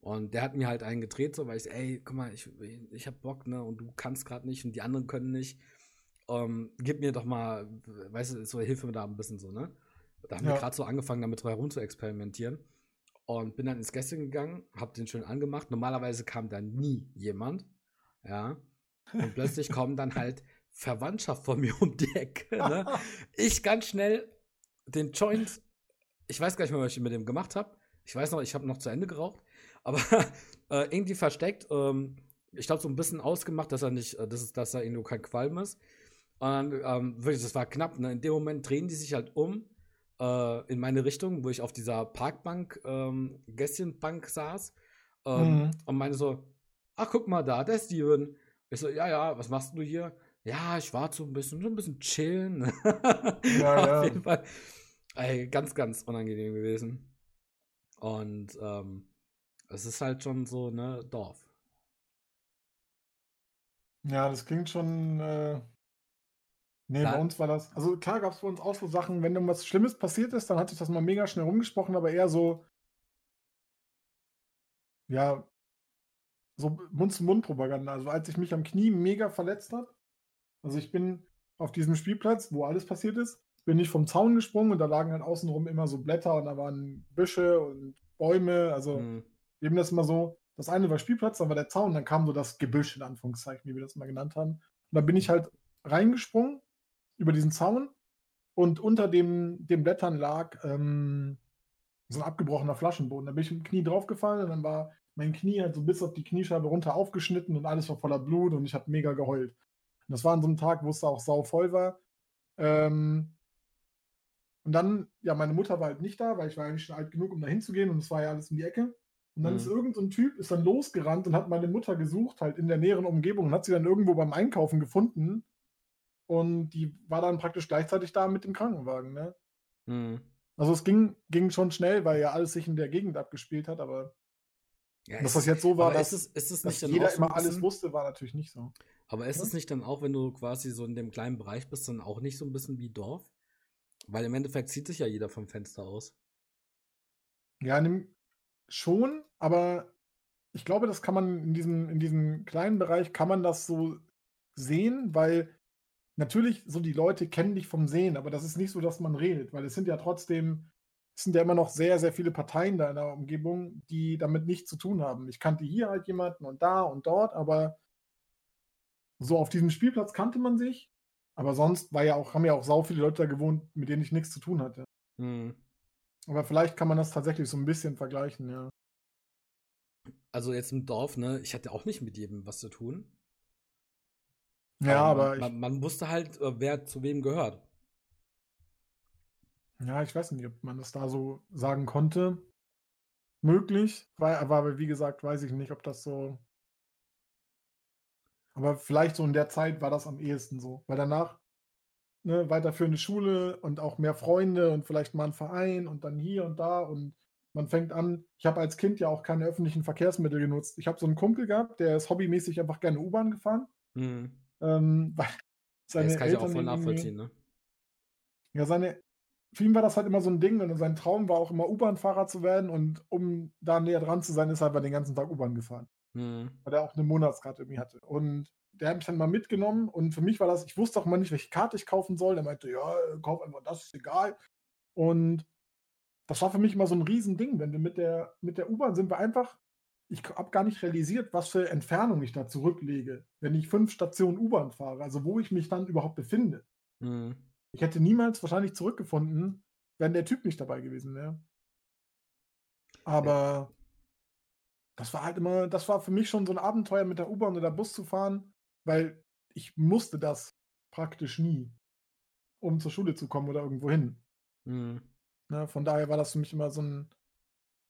Und der hat mir halt einen gedreht, so, weil ich, ey, guck mal, ich, ich hab Bock, ne, und du kannst gerade nicht und die anderen können nicht. Ähm, gib mir doch mal, weißt du, so hilf mir da ein bisschen so, ne? Da haben ja. wir gerade so angefangen, damit herum zu experimentieren. Und bin dann ins Gäste gegangen, hab den schön angemacht. Normalerweise kam da nie jemand, ja. Und plötzlich kommen dann halt Verwandtschaft von mir um die Ecke, ne? Ich ganz schnell den Joint, ich weiß gar nicht mehr, was ich mit dem gemacht habe. Ich weiß noch, ich habe noch zu Ende geraucht aber äh, irgendwie versteckt. Ähm, ich glaube, so ein bisschen ausgemacht, dass er nicht, äh, dass, es, dass er irgendwo kein Qualm ist. Und dann, ähm, wirklich, das war knapp. Ne? In dem Moment drehen die sich halt um äh, in meine Richtung, wo ich auf dieser Parkbank, ähm, Gästchenbank saß. Ähm, mhm. Und meine so, ach, guck mal da, der Steven. Ich so, ja, ja, was machst du hier? Ja, ich war so ein bisschen, so ein bisschen chillen. Ja, auf ja. jeden Fall. Ey, ganz, ganz unangenehm gewesen. Und ähm, es ist halt schon so, ne, Dorf. Ja, das klingt schon. Äh... Nee, bei uns war das. Also klar gab es bei uns auch so Sachen, wenn irgendwas Schlimmes passiert ist, dann hat sich das mal mega schnell rumgesprochen, aber eher so. Ja, so Mund-zu-Mund-Propaganda. Also als ich mich am Knie mega verletzt habe, also ich bin auf diesem Spielplatz, wo alles passiert ist, bin ich vom Zaun gesprungen und da lagen halt außenrum immer so Blätter und da waren Büsche und Bäume. Also mhm. eben das immer so. Das eine war Spielplatz, dann war der Zaun, dann kam so das Gebüsch in Anführungszeichen, wie wir das mal genannt haben. Und da bin ich halt reingesprungen über diesen Zaun und unter dem, den Blättern lag ähm, so ein abgebrochener Flaschenboden. Da bin ich mit dem Knie draufgefallen und dann war mein Knie halt so bis auf die Kniescheibe runter aufgeschnitten und alles war voller Blut und ich habe mega geheult. Und das war an so einem Tag, wo es da auch sau voll war. Ähm, und dann, ja, meine Mutter war halt nicht da, weil ich war eigentlich schon alt genug, um da hinzugehen und es war ja alles in die Ecke. Und dann mhm. ist irgendein so Typ, ist dann losgerannt und hat meine Mutter gesucht, halt in der näheren Umgebung und hat sie dann irgendwo beim Einkaufen gefunden. Und die war dann praktisch gleichzeitig da mit dem Krankenwagen, ne? Mhm. Also es ging, ging schon schnell, weil ja alles sich in der Gegend abgespielt hat, aber ja, dass das jetzt so war, dass, ist es, ist es dass jeder immer alles wusste, war natürlich nicht so. Aber ist ja? es nicht dann auch, wenn du quasi so in dem kleinen Bereich bist, dann auch nicht so ein bisschen wie Dorf? Weil im Endeffekt zieht sich ja jeder vom Fenster aus. Ja, schon, aber ich glaube, das kann man in diesem, in diesem kleinen Bereich, kann man das so sehen, weil natürlich so die Leute kennen dich vom Sehen, aber das ist nicht so, dass man redet, weil es sind ja trotzdem, es sind ja immer noch sehr, sehr viele Parteien da in der Umgebung, die damit nichts zu tun haben. Ich kannte hier halt jemanden und da und dort, aber so auf diesem Spielplatz kannte man sich, aber sonst war ja auch, haben ja auch sau viele Leute da gewohnt, mit denen ich nichts zu tun hatte. Mhm. Aber vielleicht kann man das tatsächlich so ein bisschen vergleichen, ja. Also jetzt im Dorf, ne, ich hatte auch nicht mit jedem was zu tun. Ja, aber, aber man, man, wusste halt, äh, wer zu wem gehört. Ja, ich weiß nicht, ob man das da so sagen konnte. Möglich, weil, aber wie gesagt, weiß ich nicht, ob das so. Aber vielleicht so in der Zeit war das am ehesten so. Weil danach ne, weiterführende Schule und auch mehr Freunde und vielleicht mal ein Verein und dann hier und da und man fängt an, ich habe als Kind ja auch keine öffentlichen Verkehrsmittel genutzt. Ich habe so einen Kumpel gehabt, der ist hobbymäßig einfach gerne U-Bahn gefahren. Mhm. Ähm, weil seine das kann Eltern ich auch voll nachvollziehen, ne? Ja, seine, für ihn war das halt immer so ein Ding und sein Traum war auch immer U-Bahn-Fahrer zu werden und um da näher dran zu sein, ist er einfach den ganzen Tag U-Bahn gefahren. Mhm. Weil er auch eine Monatskarte irgendwie hatte. Und der hat mich dann mal mitgenommen und für mich war das, ich wusste auch mal nicht, welche Karte ich kaufen soll. Der meinte, ja, kauf einfach das, ist egal. Und das war für mich immer so ein Riesending. Wenn wir mit der, mit der U-Bahn sind wir einfach, ich habe gar nicht realisiert, was für Entfernung ich da zurücklege, wenn ich fünf Stationen U-Bahn fahre, also wo ich mich dann überhaupt befinde. Mhm. Ich hätte niemals wahrscheinlich zurückgefunden, wenn der Typ nicht dabei gewesen wäre. Aber ja. das war halt immer, das war für mich schon so ein Abenteuer, mit der U-Bahn oder Bus zu fahren weil ich musste das praktisch nie, um zur Schule zu kommen oder irgendwo hin. Mhm. Ne, von daher war das für mich immer so ein.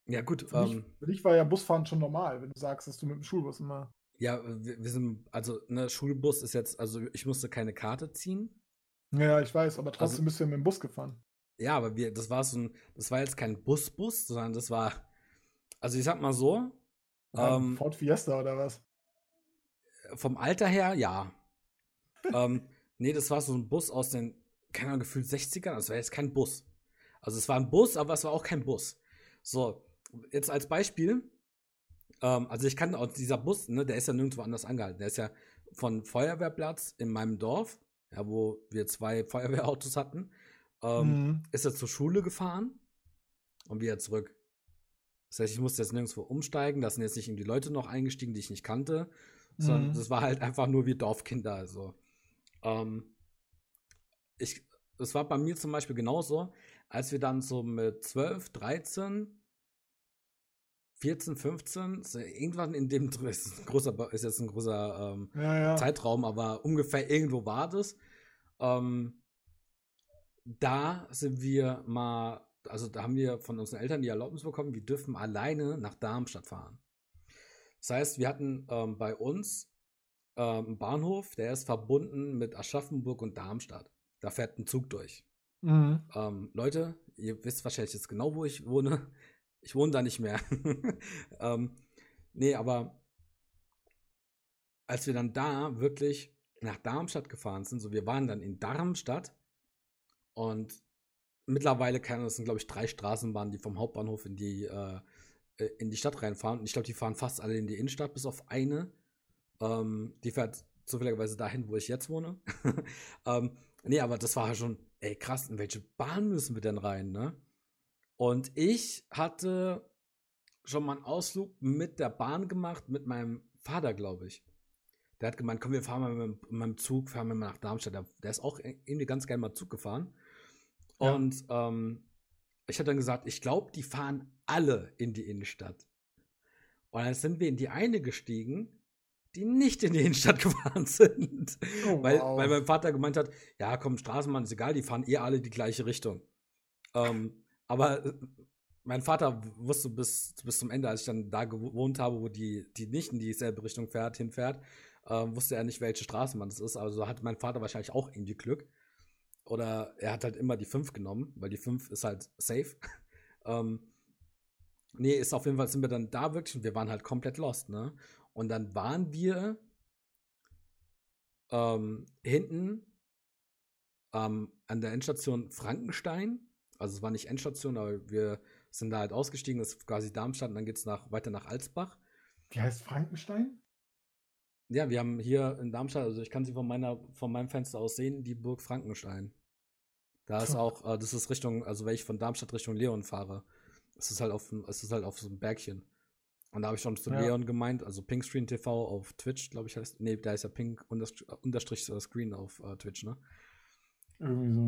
Ja, gut. Für, ähm, mich, für dich war ja Busfahren schon normal, wenn du sagst, dass du mit dem Schulbus immer. Ja, wir, wir sind, also, ne, Schulbus ist jetzt, also ich musste keine Karte ziehen. Ja, ich weiß, aber trotzdem also, bist du ja mit dem Bus gefahren. Ja, aber wir, das war so ein, das war jetzt kein Busbus, -Bus, sondern das war, also ich sag mal so. Ja, ähm, Ford Fiesta oder was? vom Alter her, ja. ähm, nee, das war so ein Bus aus den, keine Ahnung, gefühlt 60ern. Das war jetzt kein Bus. Also es war ein Bus, aber es war auch kein Bus. So, jetzt als Beispiel. Ähm, also ich kann auch dieser Bus, ne, der ist ja nirgendwo anders angehalten. Der ist ja von Feuerwehrplatz in meinem Dorf, ja, wo wir zwei Feuerwehrautos hatten, ähm, mhm. ist er zur Schule gefahren und wieder zurück. Das heißt, ich musste jetzt nirgendwo umsteigen. Da sind jetzt nicht irgendwie Leute noch eingestiegen, die ich nicht kannte, sondern mhm. das war halt einfach nur wie Dorfkinder. Also, ähm, ich, das war bei mir zum Beispiel genauso, als wir dann so mit 12, 13, 14, 15, so irgendwann in dem ist, ein großer, ist jetzt ein großer ähm, ja, ja. Zeitraum, aber ungefähr irgendwo war das. Ähm, da sind wir mal, also da haben wir von unseren Eltern die Erlaubnis bekommen, wir dürfen alleine nach Darmstadt fahren. Das heißt, wir hatten ähm, bei uns ähm, einen Bahnhof, der ist verbunden mit Aschaffenburg und Darmstadt. Da fährt ein Zug durch. Mhm. Ähm, Leute, ihr wisst wahrscheinlich jetzt genau, wo ich wohne. Ich wohne da nicht mehr. ähm, nee, aber als wir dann da wirklich nach Darmstadt gefahren sind, so wir waren dann in Darmstadt und mittlerweile, keine, das sind glaube ich drei Straßenbahnen, die vom Hauptbahnhof in die äh, äh, in die Stadt reinfahren. Und ich glaube, die fahren fast alle in die Innenstadt, bis auf eine. Ähm, die fährt zufälligerweise dahin, wo ich jetzt wohne. ähm, nee, aber das war schon ey krass, in welche Bahn müssen wir denn rein, ne? Und ich hatte schon mal einen Ausflug mit der Bahn gemacht, mit meinem Vater, glaube ich. Der hat gemeint, komm, wir fahren mal mit meinem Zug, fahren wir mal nach Darmstadt. Der, ist auch irgendwie ganz gerne mal Zug gefahren. Ja. Und ähm, ich habe dann gesagt, ich glaube, die fahren alle in die Innenstadt. Und dann sind wir in die eine gestiegen, die nicht in die Innenstadt gefahren sind. Oh, weil, wow. weil mein Vater gemeint hat, ja, komm, Straßenbahn ist egal, die fahren eh alle die gleiche Richtung. Ähm, aber äh, mein Vater wusste bis, bis zum Ende, als ich dann da gewohnt habe, wo die, die nicht in dieselbe Richtung fährt, hinfährt, äh, wusste er nicht, welche Straßenbahn das ist. Also hat mein Vater wahrscheinlich auch irgendwie Glück. Oder er hat halt immer die 5 genommen, weil die 5 ist halt safe. ähm, nee, ist auf jeden Fall, sind wir dann da wirklich und wir waren halt komplett lost, ne? Und dann waren wir ähm, hinten ähm, an der Endstation Frankenstein. Also es war nicht Endstation, aber wir sind da halt ausgestiegen, das ist quasi Darmstadt und dann geht es nach, weiter nach Alsbach. Die heißt Frankenstein? Ja, wir haben hier in Darmstadt, also ich kann sie von meiner, von meinem Fenster aus sehen, die Burg Frankenstein. Da ist auch, äh, das ist Richtung, also wenn ich von Darmstadt Richtung Leon fahre, es ist halt auf, es ist halt auf so einem Bergchen. Und da habe ich schon zu ja. Leon gemeint, also Pinkscreen TV auf Twitch, glaube ich heißt. Nee, da ist ja Pink unterstrich Screen auf äh, Twitch, ne? Irgendwie so.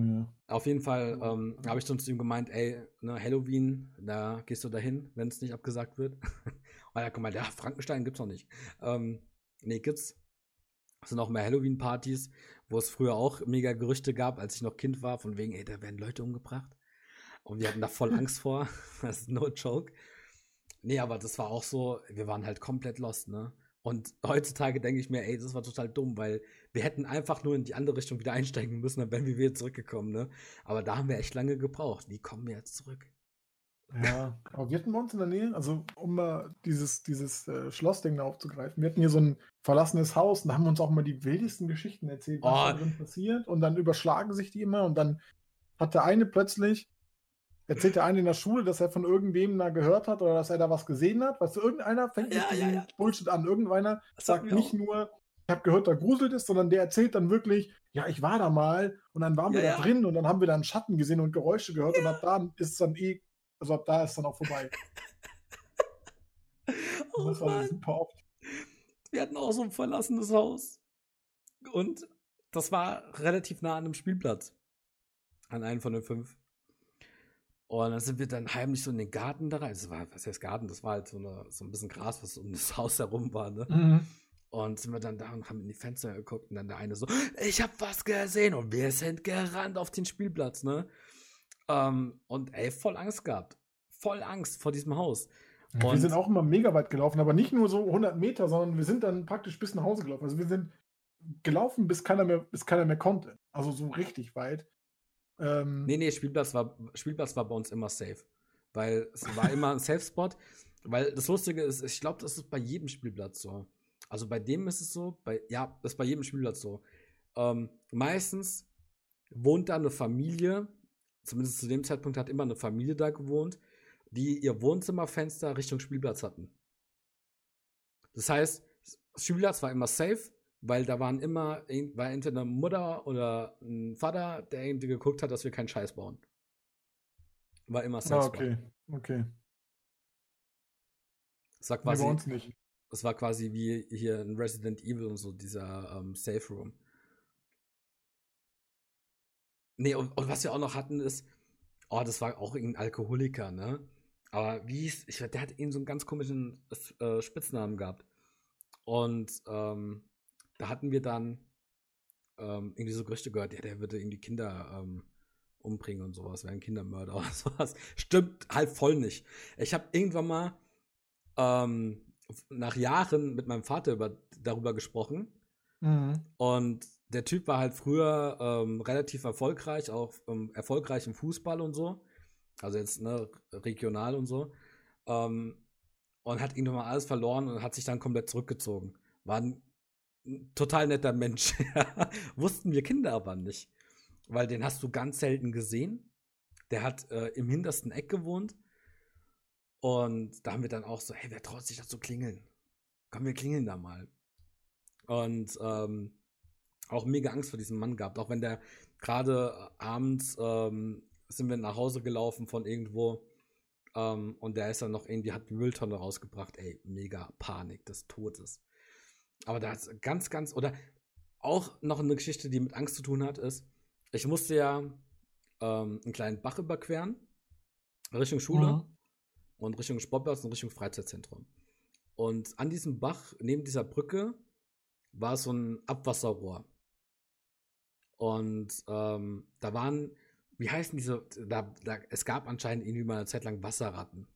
Auf jeden Fall ähm, habe ich dann zu ihm gemeint, ey, ne, Halloween, da gehst du dahin, wenn es nicht abgesagt wird. Und er hat gemeint, ja, Frankenstein gibt's noch nicht. Ähm, nee, gibt's. Es sind auch mehr Halloween-Partys, wo es früher auch mega Gerüchte gab, als ich noch Kind war, von wegen, ey, da werden Leute umgebracht. Und wir hatten da voll Angst vor. Das ist no joke. Nee, aber das war auch so, wir waren halt komplett lost, ne? Und heutzutage denke ich mir, ey, das war total dumm, weil wir hätten einfach nur in die andere Richtung wieder einsteigen müssen, dann wären wir wieder zurückgekommen, ne? Aber da haben wir echt lange gebraucht. Wie kommen wir jetzt zurück? Ja, aber wir hatten bei uns in der Nähe, also um mal dieses, dieses äh, Schlossding da aufzugreifen, wir hatten hier so ein verlassenes Haus und da haben wir uns auch mal die wildesten Geschichten erzählt, was oh. da drin passiert. Und dann überschlagen sich die immer und dann hat der eine plötzlich erzählt der eine in der Schule, dass er von irgendwem da gehört hat oder dass er da was gesehen hat. Weißt du, irgendeiner fängt ja, mit ja, ja. Bullshit an. Irgendeiner das sagt nicht nur, ich habe gehört, da gruselt es, sondern der erzählt dann wirklich, ja, ich war da mal und dann waren wir da drin und dann haben wir da einen Schatten gesehen und Geräusche gehört und ab da ist es dann eh, also ab da ist es dann auch vorbei. oh, das war super oft. Wir hatten auch so ein verlassenes Haus. Und das war relativ nah an einem Spielplatz. An einem von den fünf. Und dann sind wir dann heimlich so in den Garten da rein. Das war, was heißt Garten? Das war halt so, eine, so ein bisschen Gras, was um das Haus herum war, ne? Mhm. Und sind wir dann da und haben in die Fenster geguckt und dann der eine so, ich hab was gesehen und wir sind gerannt auf den Spielplatz, ne? Ähm, und ey, voll Angst gehabt. Voll Angst vor diesem Haus. Ja, wir sind auch immer mega weit gelaufen, aber nicht nur so 100 Meter, sondern wir sind dann praktisch bis nach Hause gelaufen. Also wir sind gelaufen, bis keiner mehr, bis keiner mehr konnte. Also so richtig weit. Ähm, nee, nee, Spielplatz war, Spielplatz war bei uns immer safe. Weil es war immer ein Safe-Spot. Weil das Lustige ist, ich glaube, das ist bei jedem Spielplatz so. Also bei dem ist es so, bei, ja, das ist bei jedem Spielplatz so. Ähm, meistens wohnt da eine Familie, zumindest zu dem Zeitpunkt hat immer eine Familie da gewohnt, die ihr Wohnzimmerfenster Richtung Spielplatz hatten. Das heißt, Spielplatz war immer safe, weil da waren immer, war entweder eine Mutter oder ein Vater, der irgendwie geguckt hat, dass wir keinen Scheiß bauen. War immer Sex. Ah, okay, okay. Das war quasi, nee, bei uns nicht. Das war quasi wie hier in Resident Evil und so, dieser ähm, Safe Room. Nee, und, und, was wir auch noch hatten ist, oh, das war auch irgendein Alkoholiker, ne? Aber wie hieß, ich, der hat eben so einen ganz komischen äh, Spitznamen gehabt. Und ähm, da hatten wir dann ähm, irgendwie so Gerüchte gehört, ja, der würde irgendwie Kinder ähm, umbringen und sowas, wäre ein Kindermörder oder sowas. Stimmt halt voll nicht. Ich habe irgendwann mal ähm, nach Jahren mit meinem Vater über, darüber gesprochen. Mhm. Und der Typ war halt früher ähm, relativ erfolgreich, auch ähm, erfolgreich im Fußball und so. Also jetzt ne, regional und so. Ähm, und hat irgendwann mal alles verloren und hat sich dann komplett zurückgezogen. War ein total netter Mensch. Wussten wir Kinder aber nicht. Weil den hast du ganz selten gesehen. Der hat äh, im hintersten Eck gewohnt. Und da haben wir dann auch so, hey, wer traut sich da zu klingeln? Komm, wir klingeln da mal. Und ähm, auch mega Angst vor diesem Mann gehabt. Auch wenn der gerade abends ähm, sind wir nach Hause gelaufen von irgendwo ähm, und der ist dann noch irgendwie, hat die Mülltonne rausgebracht. Ey, mega Panik des Todes. Aber da ist ganz, ganz, oder auch noch eine Geschichte, die mit Angst zu tun hat, ist, ich musste ja ähm, einen kleinen Bach überqueren, Richtung Schule mhm. und Richtung Sportplatz und Richtung Freizeitzentrum. Und an diesem Bach, neben dieser Brücke, war so ein Abwasserrohr. Und ähm, da waren, wie heißen diese, da, da, es gab anscheinend irgendwie mal eine Zeit lang Wasserratten.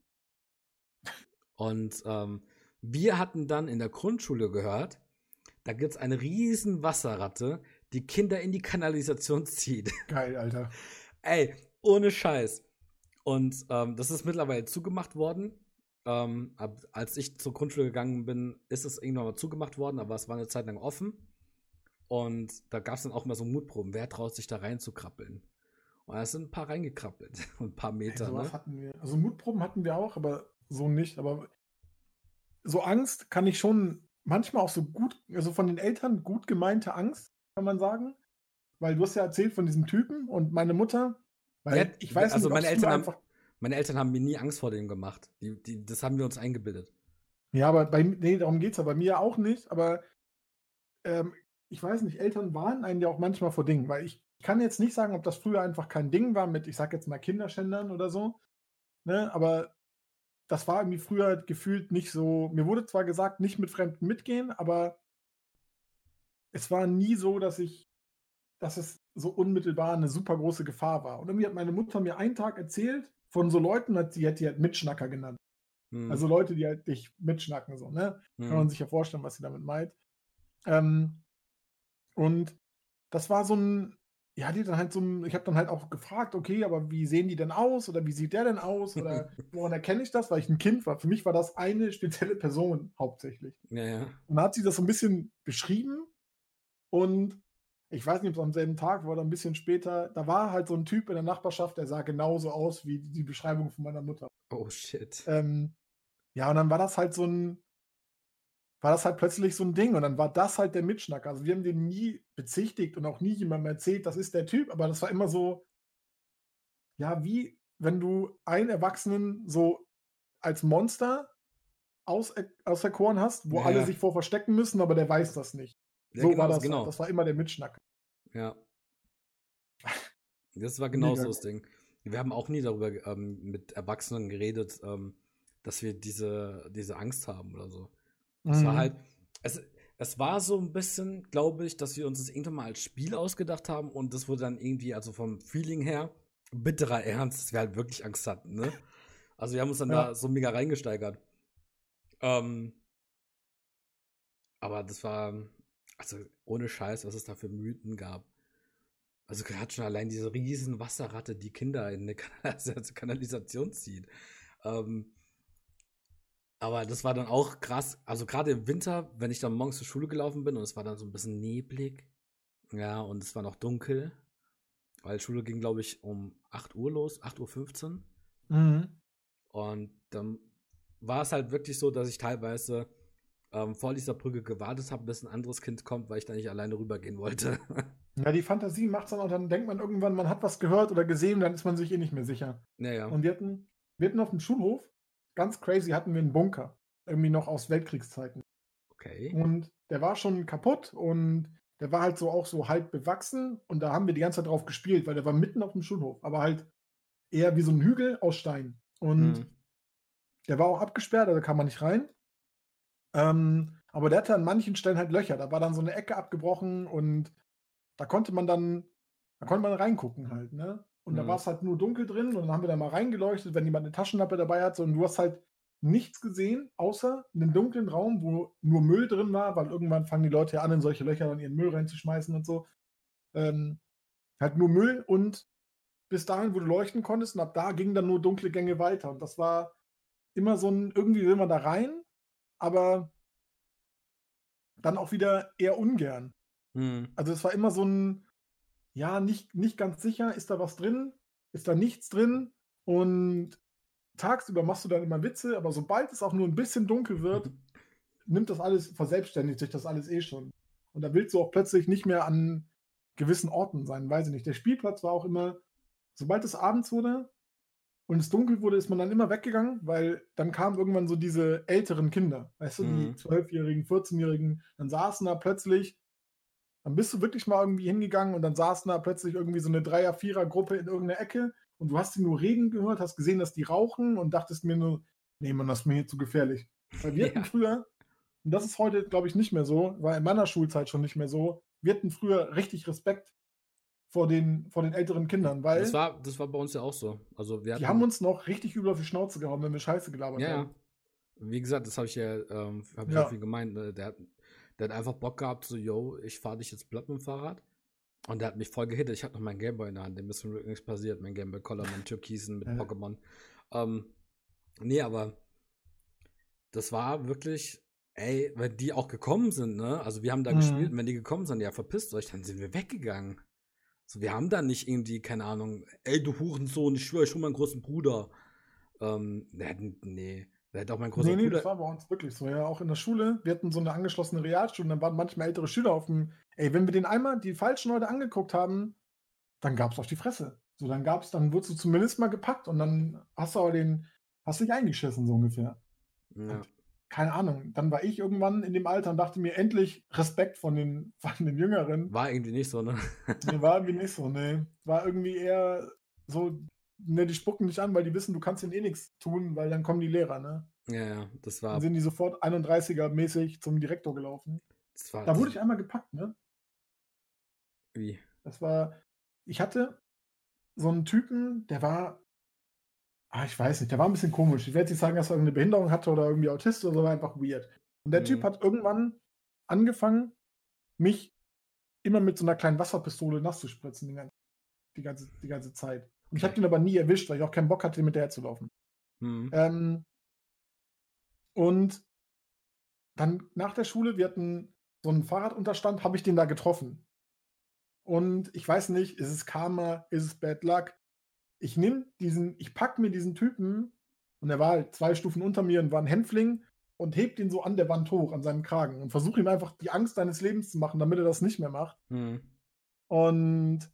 Und ähm, wir hatten dann in der Grundschule gehört, da gibt es eine riesen Wasserratte, die Kinder in die Kanalisation zieht. Geil, Alter. Ey, ohne Scheiß. Und ähm, das ist mittlerweile zugemacht worden. Ähm, ab, als ich zur Grundschule gegangen bin, ist es irgendwann mal zugemacht worden, aber es war eine Zeit lang offen. Und da gab es dann auch mal so Mutproben. Wer traut sich da reinzukrabbeln? Und da sind ein paar reingekrabbelt. ein paar Meter. Hey, ne? hatten wir. Also Mutproben hatten wir auch, aber so nicht. Aber so Angst kann ich schon manchmal auch so gut, also von den Eltern gut gemeinte Angst, kann man sagen. Weil du hast ja erzählt von diesem Typen und meine Mutter, weil ja, ich weiß also nicht, meine Eltern haben, meine Eltern haben mir nie Angst vor dem gemacht. Die, die, das haben wir uns eingebildet. Ja, aber bei nee, darum geht es ja bei mir auch nicht. Aber ähm, ich weiß nicht, Eltern warnen einen ja auch manchmal vor Dingen, weil ich kann jetzt nicht sagen, ob das früher einfach kein Ding war mit, ich sag jetzt mal, Kinderschändern oder so. Ne? Aber das war irgendwie früher gefühlt nicht so. Mir wurde zwar gesagt, nicht mit Fremden mitgehen, aber es war nie so, dass ich, dass es so unmittelbar eine super große Gefahr war. Und irgendwie hat meine Mutter mir einen Tag erzählt, von so Leuten, hat sie hat die halt Mitschnacker genannt. Hm. Also Leute, die halt dich mitschnacken, so, ne? Hm. Kann man sich ja vorstellen, was sie damit meint. Ähm, und das war so ein, ja, die dann halt so ich habe dann halt auch gefragt, okay, aber wie sehen die denn aus oder wie sieht der denn aus oder woran erkenne ich das, weil ich ein Kind war. Für mich war das eine spezielle Person hauptsächlich. Ja, ja. Und dann hat sie das so ein bisschen beschrieben und ich weiß nicht, ob es am selben Tag war oder ein bisschen später, da war halt so ein Typ in der Nachbarschaft, der sah genauso aus wie die Beschreibung von meiner Mutter. Oh shit. Ähm, ja, und dann war das halt so ein, war das halt plötzlich so ein Ding und dann war das halt der Mitschnacker. Also wir haben den nie bezichtigt und auch nie jemandem erzählt, das ist der Typ, aber das war immer so, ja, wie wenn du einen Erwachsenen so als Monster aus, auserkoren hast, wo ja, alle ja. sich vor verstecken müssen, aber der weiß das nicht. Ja, so genau, war das. Genau. Das war immer der Mitschnack. Ja. Das war genau so das Ding. Wir haben auch nie darüber ähm, mit Erwachsenen geredet, ähm, dass wir diese, diese Angst haben oder so. Es mhm. war halt, es, es war so ein bisschen, glaube ich, dass wir uns das irgendwann mal als Spiel ausgedacht haben und das wurde dann irgendwie, also vom Feeling her, bitterer Ernst, dass wir halt wirklich Angst hatten, ne? Also wir haben uns dann ja. da so mega reingesteigert. Ähm, aber das war, also ohne Scheiß, was es da für Mythen gab. Also gerade schon allein diese riesen Wasserratte, die Kinder in eine Kanalisation zieht. Ähm, aber das war dann auch krass. Also gerade im Winter, wenn ich dann morgens zur Schule gelaufen bin und es war dann so ein bisschen neblig. Ja, und es war noch dunkel. Weil Schule ging, glaube ich, um 8 Uhr los, 8.15 Uhr. Mhm. Und dann war es halt wirklich so, dass ich teilweise ähm, vor dieser Brücke gewartet habe, bis ein anderes Kind kommt, weil ich da nicht alleine rübergehen wollte. ja, die Fantasie macht es dann auch, dann denkt man irgendwann, man hat was gehört oder gesehen, dann ist man sich eh nicht mehr sicher. Ja, ja. Und wir hatten, wir hatten auf dem Schulhof, ganz crazy, hatten wir einen Bunker. Irgendwie noch aus Weltkriegszeiten. Okay. Und der war schon kaputt und der war halt so auch so halb bewachsen und da haben wir die ganze Zeit drauf gespielt, weil der war mitten auf dem Schulhof, aber halt eher wie so ein Hügel aus Stein. Und hm. der war auch abgesperrt, also kam man nicht rein. Ähm, aber der hatte an manchen Stellen halt Löcher. Da war dann so eine Ecke abgebrochen und da konnte man dann, da konnte man reingucken halt, ne? Und mhm. da war es halt nur dunkel drin und dann haben wir da mal reingeleuchtet, wenn jemand eine Taschenlampe dabei hat. und du hast halt nichts gesehen, außer einen dunklen Raum, wo nur Müll drin war, weil irgendwann fangen die Leute ja an, in solche Löcher dann ihren Müll reinzuschmeißen und so. Ähm, halt nur Müll und bis dahin, wo du leuchten konntest, und ab da gingen dann nur dunkle Gänge weiter. Und das war immer so ein, irgendwie will man da rein, aber dann auch wieder eher ungern. Mhm. Also es war immer so ein, ja, nicht, nicht ganz sicher, ist da was drin, ist da nichts drin und tagsüber machst du dann immer Witze, aber sobald es auch nur ein bisschen dunkel wird, nimmt das alles, verselbstständigt sich das alles eh schon. Und da willst du auch plötzlich nicht mehr an gewissen Orten sein, weiß ich nicht. Der Spielplatz war auch immer, sobald es abends wurde und es dunkel wurde, ist man dann immer weggegangen, weil dann kamen irgendwann so diese älteren Kinder, weißt du, die Mhm. 12-Jährigen, 14-Jährigen, dann saßen da plötzlich, dann bist du wirklich mal irgendwie hingegangen und dann saßen da plötzlich irgendwie so eine Dreier-, Vierer-Gruppe in irgendeiner Ecke und du hast die nur reden gehört, hast gesehen, dass die rauchen und dachtest mir nur, nee, Mann, das ist mir hier zu gefährlich. Weil wir hatten Ja. früher, und das ist heute, glaube ich, nicht mehr so, war in meiner Schulzeit schon nicht mehr so, wir hatten früher richtig Respekt vor den, vor den älteren Kindern, weil Das war, das war bei uns ja auch so. Also wir die hatten, haben uns noch richtig übel auf die Schnauze gehauen, wenn wir Scheiße gelabert Ja, ja. haben. Wie gesagt, das habe ich ja, ähm, hab ich Ja. ja viel gemeint. Ne? Der, hat, der hat einfach Bock gehabt, so, yo, ich fahre dich jetzt platt mit dem Fahrrad. Und der hat mich voll gehittet. Ich hatte noch meinen Gameboy in der Hand, dem ist zum Glück nichts passiert. Mein Gameboy Color, mein Türkisen mit Ja. Pokémon. Ähm, nee, aber das war wirklich, ey, wenn die auch gekommen sind, ne? Also wir haben da Mhm. gespielt und wenn die gekommen sind, ja, verpisst euch, dann sind wir weggegangen. So, wir haben da nicht irgendwie, keine Ahnung, ey, du Hurensohn, ich schwöre, ich hol meinen großen Bruder. Ähm, nee, der hat auch mein großer Nee, nee, Bruder. das war bei uns wirklich so. Ja, auch in der Schule. Wir hatten so eine angeschlossene Realschule und dann waren manchmal ältere Schüler auf dem. Ey, wenn wir den einmal die falschen Leute angeguckt haben, dann gab es auf die Fresse. So, dann gab's, dann wurdest du zumindest mal gepackt und dann hast du aber den, hast dich eingeschissen, so ungefähr. Ja. Keine Ahnung. Dann war ich irgendwann in dem Alter und dachte mir endlich Respekt von den, von den Jüngeren. War irgendwie nicht so, ne? Nee, war irgendwie nicht so, ne. War irgendwie eher so, ne, die spucken dich an, weil die wissen, du kannst ihnen eh nichts tun, weil dann kommen die Lehrer, ne. Ja, ja, das Dann war. sind die sofort 31er-mäßig zum Direktor gelaufen. Das war Da wurde ich einmal gepackt, ne? wie? Das war, ich hatte so einen Typen, der war, ah, ich weiß nicht, der war ein bisschen komisch. Ich werde nicht sagen, dass er irgendeine Behinderung hatte oder irgendwie Autist oder so, war einfach weird. Und der Mhm. Typ hat irgendwann angefangen, mich immer mit so einer kleinen Wasserpistole nass zu spritzen die ganze, die ganze, die ganze Zeit. Und ich habe den aber nie erwischt, weil ich auch keinen Bock hatte, mit der zu laufen. Hm. Ähm, und dann nach der Schule, wir hatten so einen Fahrradunterstand, habe ich den da getroffen. Und ich weiß nicht, ist es Karma, ist es Bad Luck? Ich nehme diesen, ich pack mir diesen Typen, und er war halt zwei Stufen unter mir und war ein Hänfling, und heb den so an der Wand hoch, an seinem Kragen, und versuche ihm einfach die Angst seines Lebens zu machen, damit er das nicht mehr macht. Hm. Und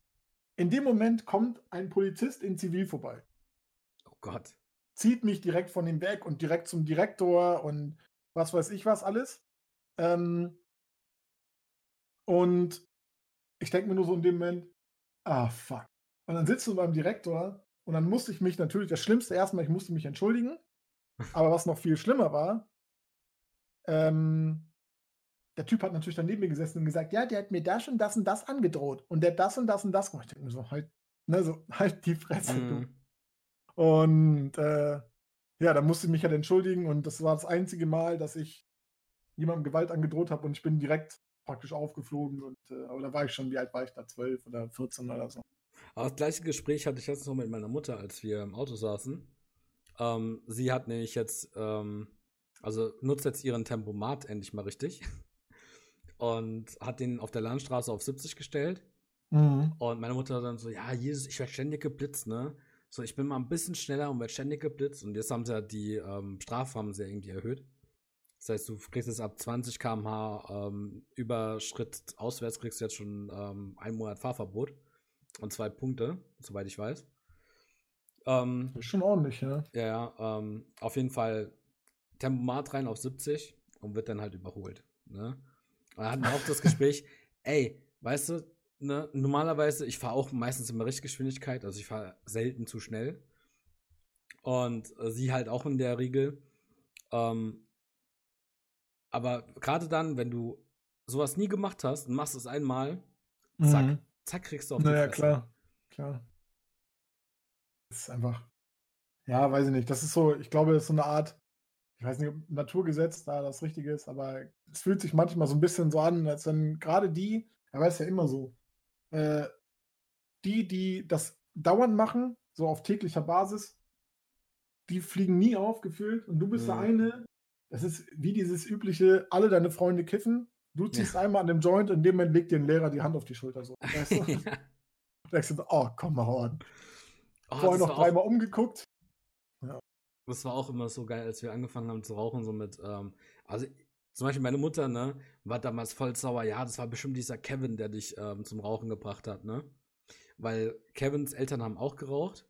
in dem Moment kommt ein Polizist in Zivil vorbei Oh Gott. zieht mich direkt von ihm weg und direkt zum Direktor und was weiß ich was alles. Ähm, und ich denke mir nur so in dem Moment, ah fuck. Und dann sitzt du beim Direktor und dann musste ich mich natürlich, das Schlimmste erstmal, ich musste mich entschuldigen. Aber was noch viel schlimmer war, ähm, der Typ hat natürlich daneben mir gesessen und gesagt, ja, der hat mir das und das und das angedroht und der das und das und das gemacht. Ich denke mir so, halt, ne, so, halt die Fresse, du. Hm. Und äh, ja, da musste ich mich halt entschuldigen und das war das einzige Mal, dass ich jemandem Gewalt angedroht habe und ich bin direkt praktisch aufgeflogen und äh, aber da war ich schon, wie alt war ich da? 12 oder 14 oder so. Aber das gleiche Gespräch hatte ich jetzt noch mit meiner Mutter, als wir im Auto saßen. Ähm, sie hat nämlich jetzt, ähm, also nutzt jetzt ihren Tempomat endlich mal richtig. Und hat den auf der Landstraße auf 70 gestellt. Und meine Mutter dann so, ja, Jesus, ich werde ständig geblitzt, ne? So, ich bin mal ein bisschen schneller und werde ständig geblitzt. Und jetzt haben sie ja die ähm, Strafe haben sie ja irgendwie erhöht. Das heißt, du kriegst jetzt ab 20 km/h ähm, Überschritt auswärts kriegst du jetzt schon ähm, einen Monat Fahrverbot und zwei Punkte, soweit ich weiß. Ähm, Das ist schon ordentlich, ja. ja, ja, ähm, auf jeden Fall Tempomat rein auf 70 und wird dann halt überholt. Ne? Dann hatten wir auch das Gespräch, ey, weißt du, ne, normalerweise, ich fahre auch meistens immer Richtgeschwindigkeit, also ich fahre selten zu schnell. Und äh, sie halt auch in der Regel. Ähm, aber gerade dann, wenn du sowas nie gemacht hast und machst es einmal, zack, Mhm. zack, kriegst du auf die Naja, Fresse. klar, klar. Das ist einfach, ja, weiß ich nicht. Das ist so, ich glaube, das ist so eine Art, ich weiß nicht, ob Naturgesetz da das Richtige ist, aber es fühlt sich manchmal so ein bisschen so an, als wenn gerade die, er weiß ja immer so, äh, die, die das dauernd machen, so auf täglicher Basis, die fliegen nie auf, gefühlt. Und du bist der Mhm. eine, das ist wie dieses übliche, alle deine Freunde kiffen. Du ziehst einmal an dem Joint, in dem Moment legt dir ein Lehrer die Hand auf die Schulter. So. Weißt du? ja. Du denkst so, oh, komm mal on. Oh, Vorher noch war auch- dreimal umgeguckt. Das war auch immer so geil, als wir angefangen haben zu rauchen, so mit, ähm, also Zum Beispiel meine Mutter, ne, war damals voll sauer. Ja, das war bestimmt dieser Kevin, der dich ähm, zum Rauchen gebracht hat, ne? Weil Kevins Eltern haben auch geraucht.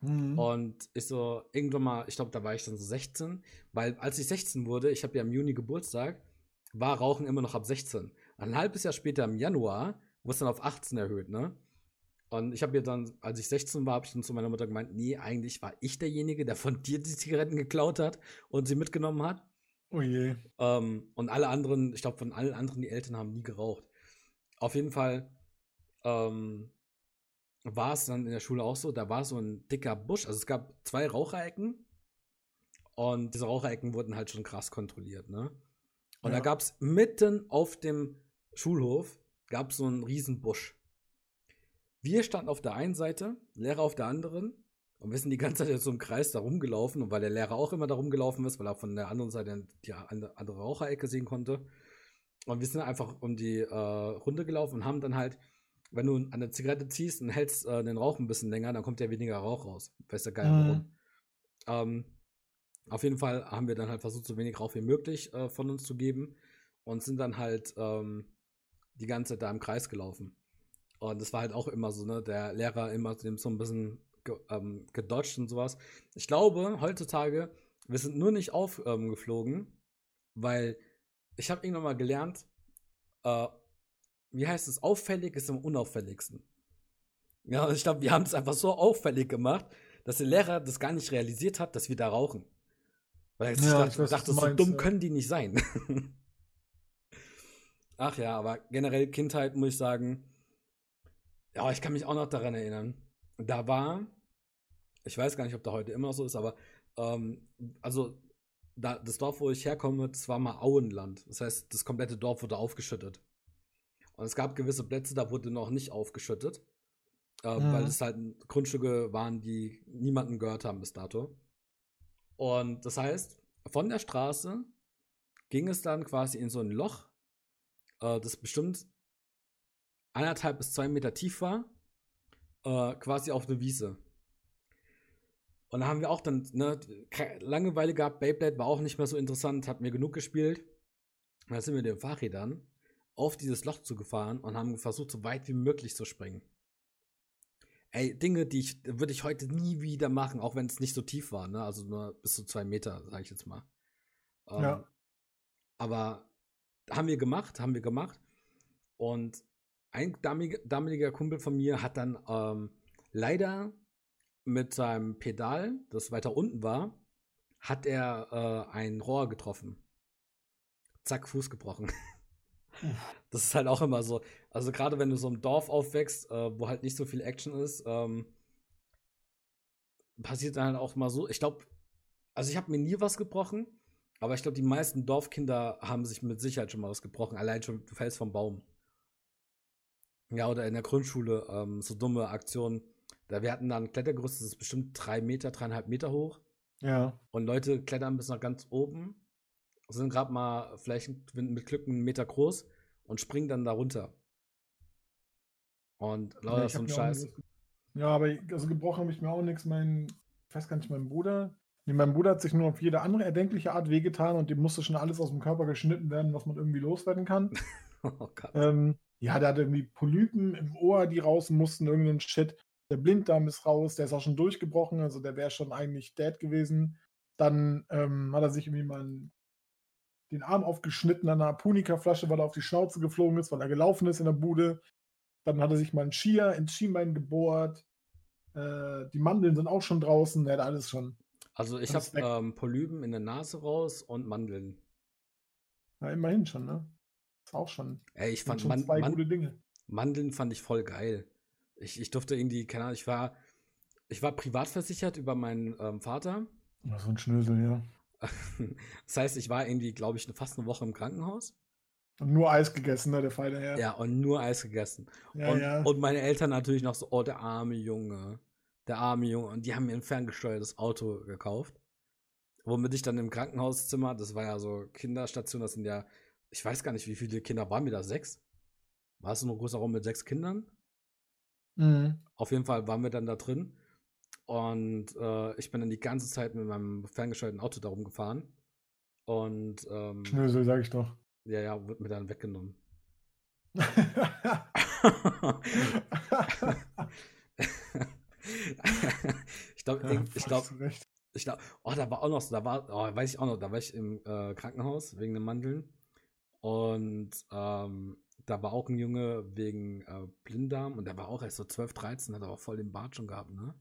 Mhm. Und ich so, irgendwann mal, ich glaube, da war ich dann so 16, weil als ich 16 wurde, ich habe ja im Juni Geburtstag, war Rauchen immer noch ab 16. Ein halbes Jahr später im Januar wurde es dann auf 18 erhöht, ne? Und ich habe mir dann, als ich 16 war, habe ich dann zu meiner Mutter gemeint, nee, eigentlich war ich derjenige, der von dir die Zigaretten geklaut hat und sie mitgenommen hat. Oh je. Ähm, und alle anderen, ich glaube, von allen anderen, die Eltern haben nie geraucht. Auf jeden Fall ähm, war es dann in der Schule auch so, da war so ein dicker Busch. Also es gab zwei Raucherecken und diese Raucherecken wurden halt schon krass kontrolliert, ne? Und ja. da gab es mitten auf dem Schulhof gab so einen riesen Busch. Wir standen auf der einen Seite, Lehrer auf der anderen und wir sind die ganze Zeit so im Kreis da rumgelaufen und weil der Lehrer auch immer da rumgelaufen ist, weil er von der anderen Seite die andere Raucherecke sehen konnte. Und wir sind einfach um die äh, Runde gelaufen und haben dann halt, wenn du an der Zigarette ziehst und hältst äh, den Rauch ein bisschen länger, dann kommt ja weniger Rauch raus. Weißt du geil warum. Mhm. Ähm, auf jeden Fall haben wir dann halt versucht, so wenig Rauch wie möglich äh, von uns zu geben und sind dann halt ähm, die ganze Zeit da im Kreis gelaufen. Und das war halt auch immer so, ne, der Lehrer immer so ein bisschen ge, ähm, gedodged und sowas. Ich glaube, heutzutage, wir sind nur nicht aufgeflogen, ähm, weil ich habe irgendwann mal gelernt, äh, wie heißt es, auffällig ist am unauffälligsten. Ja, und ich glaube, wir haben es einfach so auffällig gemacht, dass der Lehrer das gar nicht realisiert hat, dass wir da rauchen. Weil ich ja, dachte, ich dachte so dumm ja. können die nicht sein. Ach ja, aber generell Kindheit muss ich sagen, ja, ich kann mich auch noch daran erinnern. Da war, ich weiß gar nicht, ob da heute immer so ist, aber ähm, also da, das Dorf, wo ich herkomme, das war mal Auenland. Das heißt, das komplette Dorf wurde aufgeschüttet. Und es gab gewisse Plätze, da wurde noch nicht aufgeschüttet, äh, mhm. weil es halt Grundstücke waren, die niemanden gehört haben bis dato. Und das heißt, von der Straße ging es dann quasi in so ein Loch, äh, das bestimmt anderthalb bis zwei Meter tief war, äh, quasi auf eine Wiese. Und da haben wir auch dann ne, Langeweile gehabt. Beyblade war auch nicht mehr so interessant, hat mir genug gespielt. Und dann sind wir mit den Fahrrädern auf dieses Loch zugefahren und haben versucht, so weit wie möglich zu springen. Ey, Dinge, die ich würde ich heute nie wieder machen, auch wenn es nicht so tief war, ne? Also nur bis zu zwei Meter, sage ich jetzt mal. Ähm, ja. Aber haben wir gemacht, haben wir gemacht. Und ein damaliger Kumpel von mir hat dann ähm, leider mit seinem Pedal, das weiter unten war, hat er äh, ein Rohr getroffen. Zack, Fuß gebrochen. das ist halt auch immer so. Also gerade wenn du so im Dorf aufwächst, äh, wo halt nicht so viel Action ist, ähm, passiert dann halt auch mal so. Ich glaube, also ich habe mir nie was gebrochen, aber ich glaube, die meisten Dorfkinder haben sich mit Sicherheit schon mal was gebrochen. Allein schon, du fällst vom Baum. Ja, oder in der Grundschule, ähm, so dumme Aktionen. Da wir hatten da ein Klettergerüst, das ist bestimmt drei Meter, dreieinhalb Meter hoch. Ja. Und Leute klettern bis nach ganz oben, sind gerade mal vielleicht mit Glück einen Meter groß und springen dann da runter. Und lauter ja, so ein Scheiß. Ja, aber also gebrochen habe ich mir auch nichts. Mein, ich weiß gar nicht, mein Bruder. Nee, mein Bruder hat sich nur auf jede andere erdenkliche Art wehgetan und dem musste schon alles aus dem Körper geschnitten werden, was man irgendwie loswerden kann. oh Gott. Ähm, ja, der hat irgendwie Polypen im Ohr, die raus mussten, irgendeinen Shit. Der Blinddarm ist raus, der ist auch schon durchgebrochen, also der wäre schon eigentlich dead gewesen. Dann ähm, hat er sich irgendwie mal den Arm aufgeschnitten an einer Punika-Flasche, weil er auf die Schnauze geflogen ist, weil er gelaufen ist in der Bude. Dann hat er sich mal ein Skier ins Schienbein gebohrt. Äh, die Mandeln sind auch schon draußen, der hat alles schon. Also ich habe ähm, Polypen in der Nase raus und Mandeln. Ja, immerhin schon, ne? Auch schon. Ey, ich fand Man zwei Man gute Dinge. Mandeln fand ich voll geil. Ich, ich durfte irgendwie, keine Ahnung, ich war, ich war privat versichert über meinen ähm, Vater. so ein Schnösel, ja. das heißt, ich war irgendwie, glaube ich, fast eine Woche im Krankenhaus. Und nur Eis gegessen, ne, der Feine, ja. Ja, und nur Eis gegessen. Ja, und, ja. und meine Eltern natürlich noch so, oh, der arme Junge. Der arme Junge. Und die haben mir ein ferngesteuertes Auto gekauft. Womit ich dann im Krankenhauszimmer, das war ja so Kinderstation, das sind ja ich weiß gar nicht, wie viele Kinder waren wir da? Sechs? War es ein großer Raum mit sechs Kindern? Mhm. Auf jeden Fall waren wir dann da drin. Und äh, ich bin dann die ganze Zeit mit meinem ferngesteuerten Auto darum gefahren. Und ähm, Schnösel, sag ich doch. Ja, ja, wird mir dann weggenommen. ich glaube, ja, ich glaube, ich glaube, oh, da war auch noch so, da war, oh, weiß ich auch noch, da war ich im äh, Krankenhaus wegen den Mandeln. Und ähm, da war auch ein Junge wegen äh, Blinddarm und der war auch erst so 12, 13, hat aber auch voll den Bart schon gehabt, ne?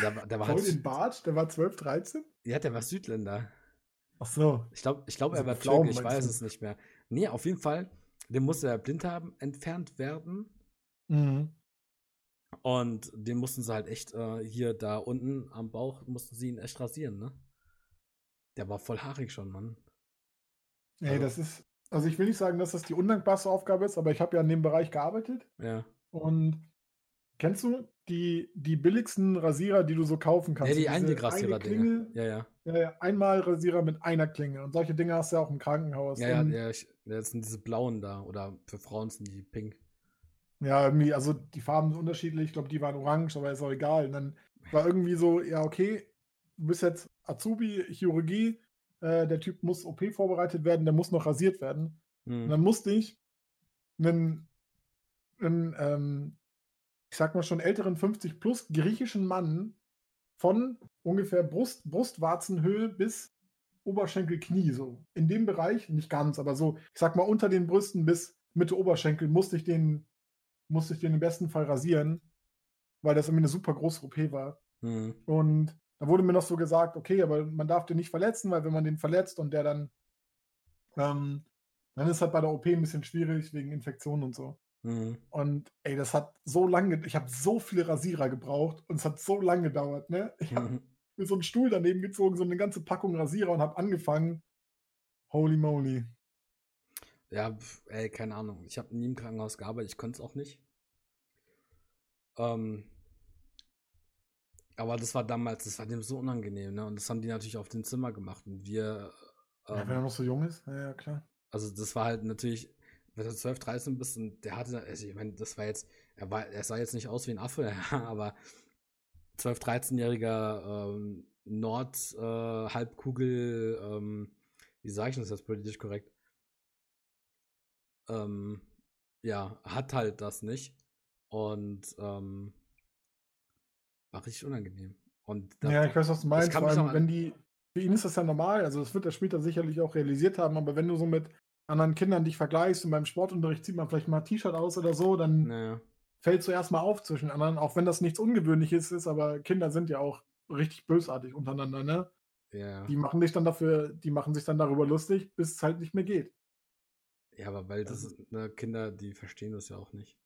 Der, der war voll halt, den Bart? Der war 12, 13? Ja, der war Südländer. Ach so. Ich glaube, ich glaub, also er war Pflaumen, ich weiß du? es nicht mehr. Nee, auf jeden Fall, dem musste der Blinddarm entfernt werden. Mhm. Und den mussten sie halt echt äh, hier da unten am Bauch, mussten sie ihn echt rasieren, ne? Der war voll haarig schon, Mann. Ey, also, das ist, also ich will nicht sagen, dass das die undankbarste Aufgabe ist, aber ich habe ja in dem Bereich gearbeitet. Ja. Und kennst du die, die billigsten Rasierer, die du so kaufen kannst? Ja, die Einwegrasierer-Dinge. Ja, ja. Ja, ja. Einmal Rasierer mit einer Klinge. Und solche Dinge hast du ja auch im Krankenhaus. Ja, ja, ja, ich, das sind diese blauen da. Oder für Frauen sind die pink. Ja, irgendwie, also die Farben sind unterschiedlich. Ich glaube, die waren orange, aber ist auch egal. Und dann war irgendwie so, ja, okay, du bist jetzt Azubi, Chirurgie, äh, der Typ muss OP vorbereitet werden, der muss noch rasiert werden. Mhm. Und dann musste ich einen, einen ähm, ich sag mal schon älteren 50 plus griechischen Mann von ungefähr Brust, Brustwarzenhöhe bis Oberschenkelknie, so. In dem Bereich, nicht ganz, aber so, ich sag mal unter den Brüsten bis Mitte Oberschenkel musste ich den, musste ich den im besten Fall rasieren, weil das irgendwie eine super große OP war. Mhm. Und da wurde mir noch so gesagt, okay, aber man darf den nicht verletzen, weil wenn man den verletzt und der dann, ähm, dann ist halt bei der OP ein bisschen schwierig wegen Infektionen und so. Mhm. Und ey, das hat so lange, ich habe so viele Rasierer gebraucht und es hat so lange gedauert, ne? Ich habe mhm. mir so einen Stuhl daneben gezogen, so eine ganze Packung Rasierer und habe angefangen. Holy moly. Ja, ey, keine Ahnung. Ich habe nie im Krankenhaus gearbeitet, ich konnte es auch nicht. Ähm, aber das war damals, das war dem so unangenehm, ne? Und das haben die natürlich auf dem Zimmer gemacht. Und wir. Ähm, ja, wenn er noch so jung ist, ja, ja, klar. Also, das war halt natürlich, wenn du 12, 13 bist und der hatte, also ich meine, das war jetzt, er war, er sah jetzt nicht aus wie ein Affe, aber 12, 13-jähriger ähm, Nord-Halbkugel, äh, ähm, wie sage ich das jetzt politisch korrekt? Ähm, ja, hat halt das nicht. Und ähm, war richtig unangenehm. Und da, ja, ich weiß, was du meinst. Vor allem, wenn die, für ihn ist das ja normal, also das wird der später sicherlich auch realisiert haben, aber wenn du so mit anderen Kindern dich vergleichst und beim Sportunterricht zieht man vielleicht mal ein T-Shirt aus oder so, dann naja. fällst du erstmal auf zwischen anderen, auch wenn das nichts Ungewöhnliches ist, aber Kinder sind ja auch richtig bösartig untereinander, ne? Ja. Die machen dich dann dafür, die machen sich dann darüber lustig, bis es halt nicht mehr geht. Ja, aber weil das also, ne, Kinder, die verstehen das ja auch nicht.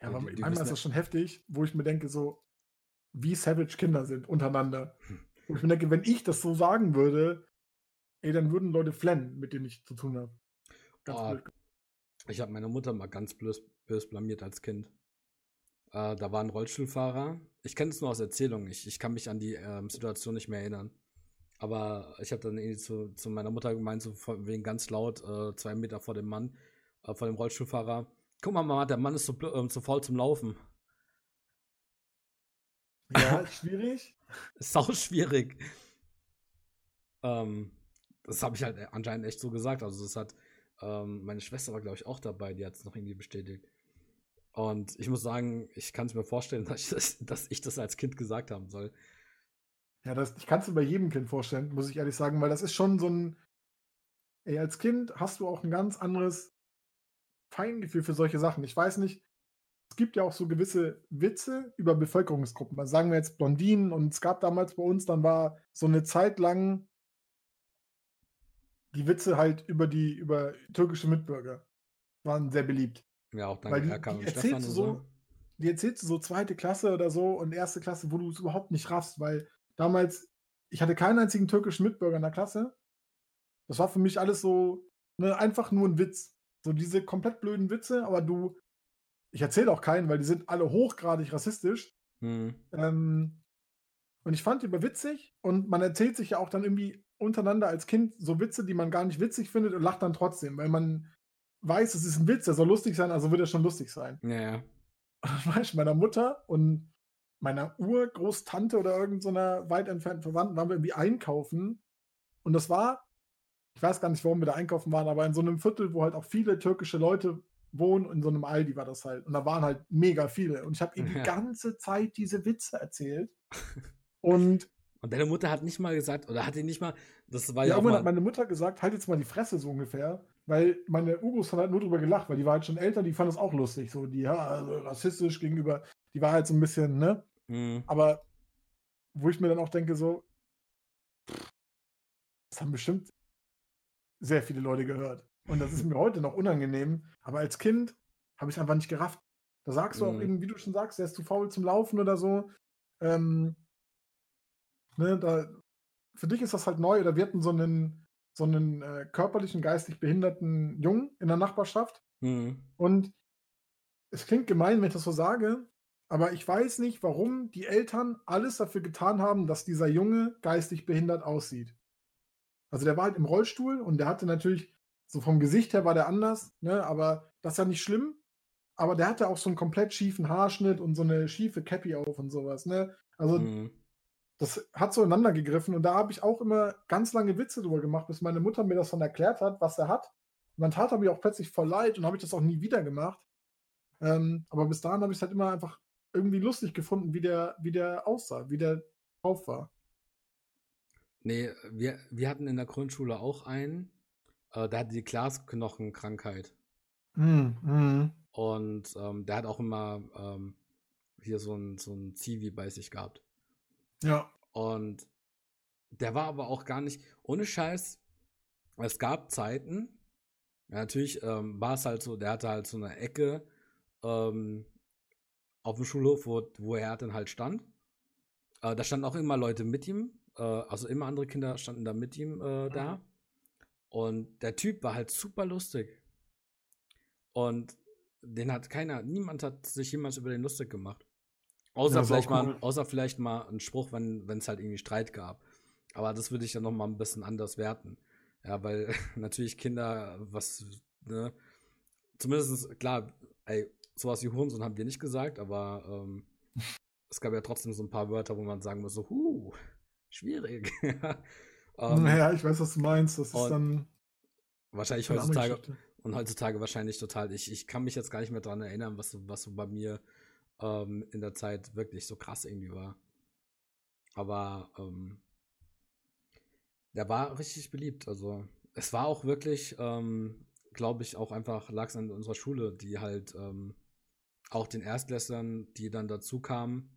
Ja, aber die, die manchmal ist das schon heftig, wo ich mir denke, so, wie savage Kinder sind untereinander. Hm. Und ich mir denke, wenn ich das so sagen würde, ey, dann würden Leute flennen, mit denen ich zu tun habe. Oh, ich habe meine Mutter mal ganz bös, bös blamiert als Kind. Äh, da war ein Rollstuhlfahrer. Ich kenne es nur aus Erzählungen. Ich, ich kann mich an die ähm, Situation nicht mehr erinnern. Aber ich habe dann irgendwie zu, zu meiner Mutter gemeint, so wegen ganz laut, äh, zwei Meter vor dem Mann, äh, vor dem Rollstuhlfahrer. Guck mal, Mama, der Mann ist so, äh, zu faul zum Laufen. Ja, schwierig. Sau schwierig. Ähm, das habe ich halt anscheinend echt so gesagt. Also das hat ähm, meine Schwester war, glaube ich, auch dabei, die hat es noch irgendwie bestätigt. Und ich muss sagen, ich kann es mir vorstellen, dass ich, das, dass ich das als Kind gesagt haben soll. Ja, das, ich kann es mir bei jedem Kind vorstellen, muss ich ehrlich sagen, weil das ist schon so ein. Ey, als Kind hast du auch ein ganz anderes Feingefühl für solche Sachen. Ich weiß nicht, es gibt ja auch so gewisse Witze über Bevölkerungsgruppen. Also sagen wir jetzt Blondinen und es gab damals bei uns, dann war so eine Zeit lang die Witze halt über die, über türkische Mitbürger waren sehr beliebt. Ja, auch dann Weil die, die erzählst du so, so, die erzählst du so zweite Klasse oder so und erste Klasse, wo du es überhaupt nicht raffst, weil damals, ich hatte keinen einzigen türkischen Mitbürger in der Klasse. Das war für mich alles so, ne, einfach nur ein Witz. So diese komplett blöden Witze, aber du, ich erzähle auch keinen, weil die sind alle hochgradig rassistisch. Hm. Ähm, und ich fand die immer witzig und man erzählt sich ja auch dann irgendwie untereinander als Kind so Witze, die man gar nicht witzig findet und lacht dann trotzdem, weil man weiß, es ist ein Witz, der soll lustig sein, also wird er schon lustig sein. Ja, ja. Und dann war ich meiner Mutter und meiner Urgroßtante oder irgendeiner so weit entfernten Verwandten waren wir irgendwie einkaufen und das war ich weiß gar nicht, warum wir da einkaufen waren, aber in so einem Viertel, wo halt auch viele türkische Leute wohnen, in so einem Aldi war das halt. Und da waren halt mega viele. Und ich habe ihm die ganze Zeit diese Witze erzählt. Und und deine Mutter hat nicht mal gesagt, oder hat die nicht mal, das war ja, ja irgendwann hat meine Mutter gesagt, halt jetzt mal die Fresse so ungefähr, weil meine haben halt nur drüber gelacht, weil die war halt schon älter, die fand das auch lustig, so die, ja, also rassistisch gegenüber, die war halt so ein bisschen, ne? Mhm. Aber wo ich mir dann auch denke, so, das haben bestimmt sehr viele Leute gehört. Und das ist mir heute noch unangenehm, aber als Kind habe ich einfach nicht gerafft. Da sagst du auch mhm. eben, wie du schon sagst, der ist zu faul zum Laufen oder so. Ähm, Ne, da, für dich ist das halt neu, oder wir hatten so einen, so einen äh, körperlichen, geistig behinderten Jungen in der Nachbarschaft. Mhm. Und es klingt gemein, wenn ich das so sage, aber ich weiß nicht, warum die Eltern alles dafür getan haben, dass dieser Junge geistig behindert aussieht. Also der war halt im Rollstuhl und der hatte natürlich, so vom Gesicht her war der anders, ne, aber das ist ja nicht schlimm. Aber der hatte auch so einen komplett schiefen Haarschnitt und so eine schiefe Cappy auf und sowas, ne? Also mhm das hat so ineinander gegriffen und da habe ich auch immer ganz lange Witze drüber gemacht, bis meine Mutter mir das dann erklärt hat, was er hat. Und dann tat er mir auch plötzlich voll leid und habe ich das auch nie wieder gemacht. Ähm, aber bis dahin habe ich es halt immer einfach irgendwie lustig gefunden, wie der, wie der aussah, wie der drauf war. Nee, wir, wir hatten in der Grundschule auch einen, äh, der hatte die Glasknochenkrankheit. Mm, mm. Und ähm, der hat auch immer ähm, hier so ein, so ein Zivi bei sich gehabt. Ja. Und der war aber auch gar nicht, ohne Scheiß, es gab Zeiten, ja, natürlich ähm, war es halt so, der hatte halt so eine Ecke ähm, auf dem Schulhof, wo, wo er dann halt stand. Äh, da standen auch immer Leute mit ihm, äh, also immer andere Kinder standen da mit ihm äh, da. Und der Typ war halt super lustig. Und den hat keiner, niemand hat sich jemals über den lustig gemacht. Außer, ja, vielleicht cool. mal, außer vielleicht mal ein Spruch, wenn es halt irgendwie Streit gab. Aber das würde ich dann noch mal ein bisschen anders werten. Ja, weil natürlich Kinder, was, ne, zumindest, klar, ey, sowas wie Hurensohn haben wir nicht gesagt, aber ähm, es gab ja trotzdem so ein paar Wörter, wo man sagen muss, so, huh, schwierig. ähm, naja, ich weiß, was du meinst. Das ist dann. Wahrscheinlich heutzutage. Und heutzutage wahrscheinlich total. Ich, ich kann mich jetzt gar nicht mehr dran erinnern, was, was so bei mir ähm, in der Zeit wirklich so krass irgendwie war. Aber ähm, der war richtig beliebt. Also es war auch wirklich, ähm, glaube ich, auch einfach lag es an unserer Schule, die halt ähm, auch den Erstklässlern, die dann dazu kamen,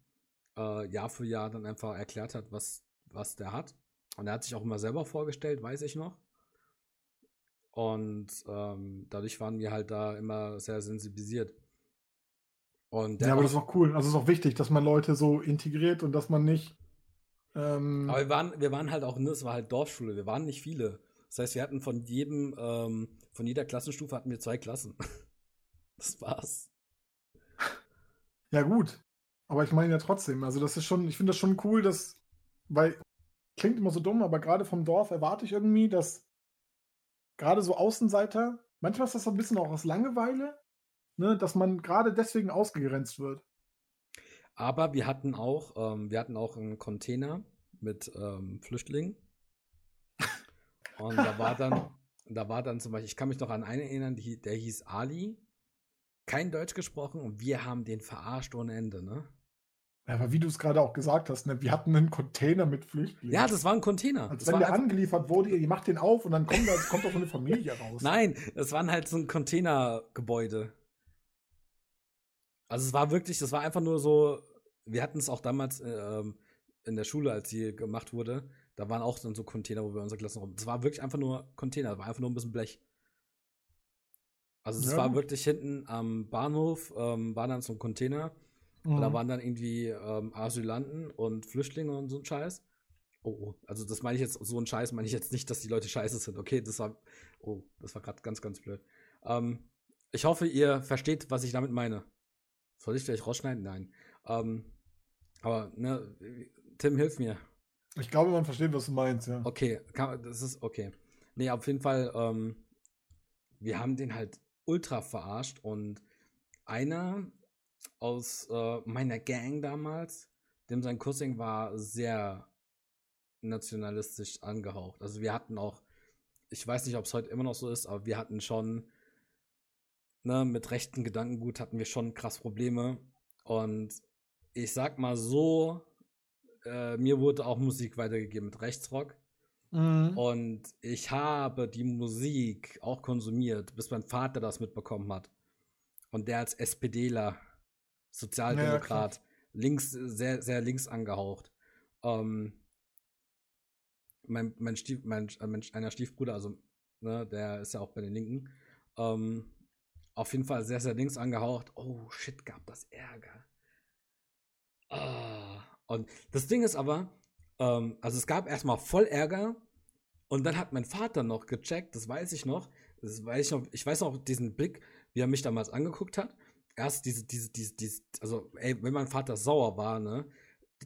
äh, Jahr für Jahr dann einfach erklärt hat, was, was der hat. Und er hat sich auch immer selber vorgestellt, weiß ich noch. Und ähm, dadurch waren wir halt da immer sehr sensibilisiert. Und ja, aber das ist auch cool. Also es ist auch wichtig, dass man Leute so integriert und dass man nicht. Ähm aber wir waren, wir waren halt auch, ne, es war halt Dorfschule, wir waren nicht viele. Das heißt, wir hatten von jedem, ähm, von jeder Klassenstufe hatten wir zwei Klassen. das war's. Ja, gut. Aber ich meine ja trotzdem, also das ist schon, ich finde das schon cool, dass, weil, klingt immer so dumm, aber gerade vom Dorf erwarte ich irgendwie, dass gerade so Außenseiter, manchmal ist das so ein bisschen auch aus Langeweile, ne, dass man gerade deswegen ausgegrenzt wird. Aber wir hatten auch, ähm, wir hatten auch einen Container mit ähm, Flüchtlingen. Und da war dann, da war dann zum Beispiel, ich kann mich noch an einen erinnern, die, der hieß Ali. Kein Deutsch gesprochen und wir haben den verarscht ohne Ende, ne? Aber wie du es gerade auch gesagt hast, ne, wir hatten einen Container mit Flüchtlingen. Ja, das war ein Container. Als das wenn der angeliefert wurde, ihr macht den auf und dann kommt, da, kommt auch eine Familie raus. Nein, es waren halt so ein Containergebäude. Also es war wirklich, das war einfach nur so, wir hatten es auch damals äh, in der Schule, als sie gemacht wurde, da waren auch dann so Container, wo wir unsere Klassen rum. Es war wirklich einfach nur Container, war einfach nur ein bisschen Blech. Also es ja, war wirklich hinten am Bahnhof, ähm, war dann so ein Container. Mhm. Da waren dann irgendwie ähm, Asylanten und Flüchtlinge und so ein Scheiß. Oh, oh, also das meine ich jetzt, so ein Scheiß meine ich jetzt nicht, dass die Leute scheiße sind. Okay, das war, oh, das war gerade ganz, ganz blöd. Ähm, ich hoffe, ihr versteht, was ich damit meine. Soll ich vielleicht rausschneiden? Nein. Ähm, aber, ne, Tim, hilf mir. Ich glaube, man versteht, was du meinst, ja. Okay, kann, das ist okay. Nee, auf jeden Fall, ähm, wir haben den halt ultra verarscht und einer aus äh, meiner Gang damals, dem sein Cousin war sehr nationalistisch angehaucht. Also wir hatten auch ich weiß nicht, ob es heute immer noch so ist, aber wir hatten schon, ne, mit rechten Gedankengut hatten wir schon krass Probleme. Und ich sag mal so, äh, mir wurde auch Musik weitergegeben mit Rechtsrock. Mhm. Und ich habe die Musik auch konsumiert, bis mein Vater das mitbekommen hat. Und der als SPDler, Sozialdemokrat, ja, links, sehr, sehr links angehaucht. Ähm, mein, mein, Stief, mein, äh, mein, einer Stiefbruder, also, ne, der ist ja auch bei den Linken, ähm, auf jeden Fall sehr, sehr links angehaucht. Oh, shit, gab das Ärger. Ah. Und das Ding ist aber, ähm, also es gab erstmal voll Ärger und dann hat mein Vater noch gecheckt, das weiß ich noch, das weiß ich noch, ich weiß noch diesen Blick, wie er mich damals angeguckt hat. Erst diese, diese, diese, diese also, ey, wenn mein Vater sauer war, ne,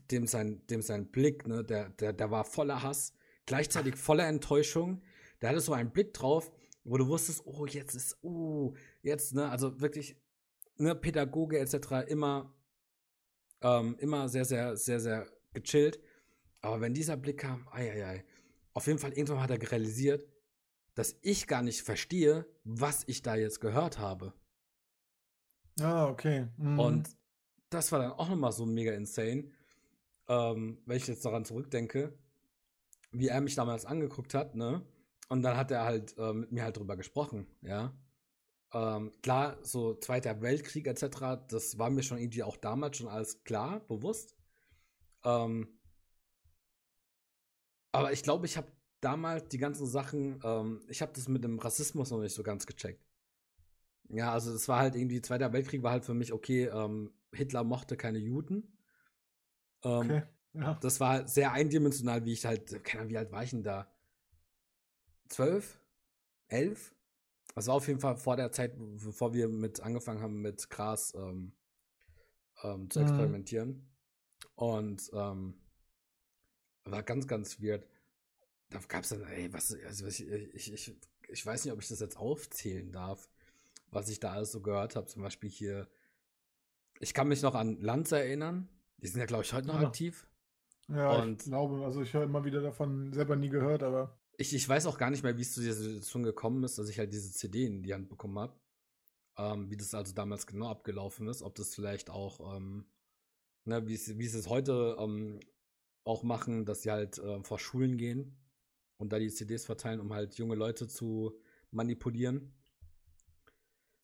dem sein, dem sein Blick, ne, der, der, der war voller Hass, gleichzeitig voller Enttäuschung. Der hatte so einen Blick drauf, wo du wusstest, oh, jetzt ist, oh, jetzt, ne, also wirklich, ne, Pädagoge etc. immer, ähm, immer sehr, sehr, sehr, sehr gechillt. Aber wenn dieser Blick kam, ei, ei, ei, auf jeden Fall irgendwann hat er realisiert, dass ich gar nicht verstehe, was ich da jetzt gehört habe. Ah, okay. Mhm. Und das war dann auch nochmal so mega insane, ähm, wenn ich jetzt daran zurückdenke, wie er mich damals angeguckt hat, ne? Und dann hat er halt äh, mit mir halt drüber gesprochen, ja. Ähm, klar, so Zweiter Weltkrieg etc., das war mir schon irgendwie auch damals schon alles klar, bewusst. Ähm, aber ich glaube, ich habe damals die ganzen Sachen, ähm, ich habe das mit dem Rassismus noch nicht so ganz gecheckt. Ja, also es war halt irgendwie, Zweiter Weltkrieg war halt für mich, okay, ähm, Hitler mochte keine Juden. Ähm, okay, ja. Das war sehr eindimensional, wie ich halt, keine Ahnung, wie alt war ich denn da? Zwölf? Elf? Das war auf jeden Fall vor der Zeit, bevor wir mit angefangen haben, mit Gras ähm, ähm, zu mhm. experimentieren. Mhm. Und ähm, war ganz, ganz weird da gab es dann, ey, was, also ich, ich, ich, ich weiß nicht, ob ich das jetzt aufzählen darf, was ich da alles so gehört habe. Zum Beispiel hier, ich kann mich noch an Lanz erinnern. Die sind ja, glaube ich, heute noch ja. aktiv. Ja, und ich glaube, also ich höre immer wieder davon, selber nie gehört, aber. Ich, ich weiß auch gar nicht mehr, wie es zu dieser Situation gekommen ist, dass ich halt diese CD in die Hand bekommen habe. Ähm, wie das also damals genau abgelaufen ist, ob das vielleicht auch, ähm, ne, wie sie es heute ähm, auch machen, dass sie halt äh, vor Schulen gehen und da die CDs verteilen, um halt junge Leute zu manipulieren.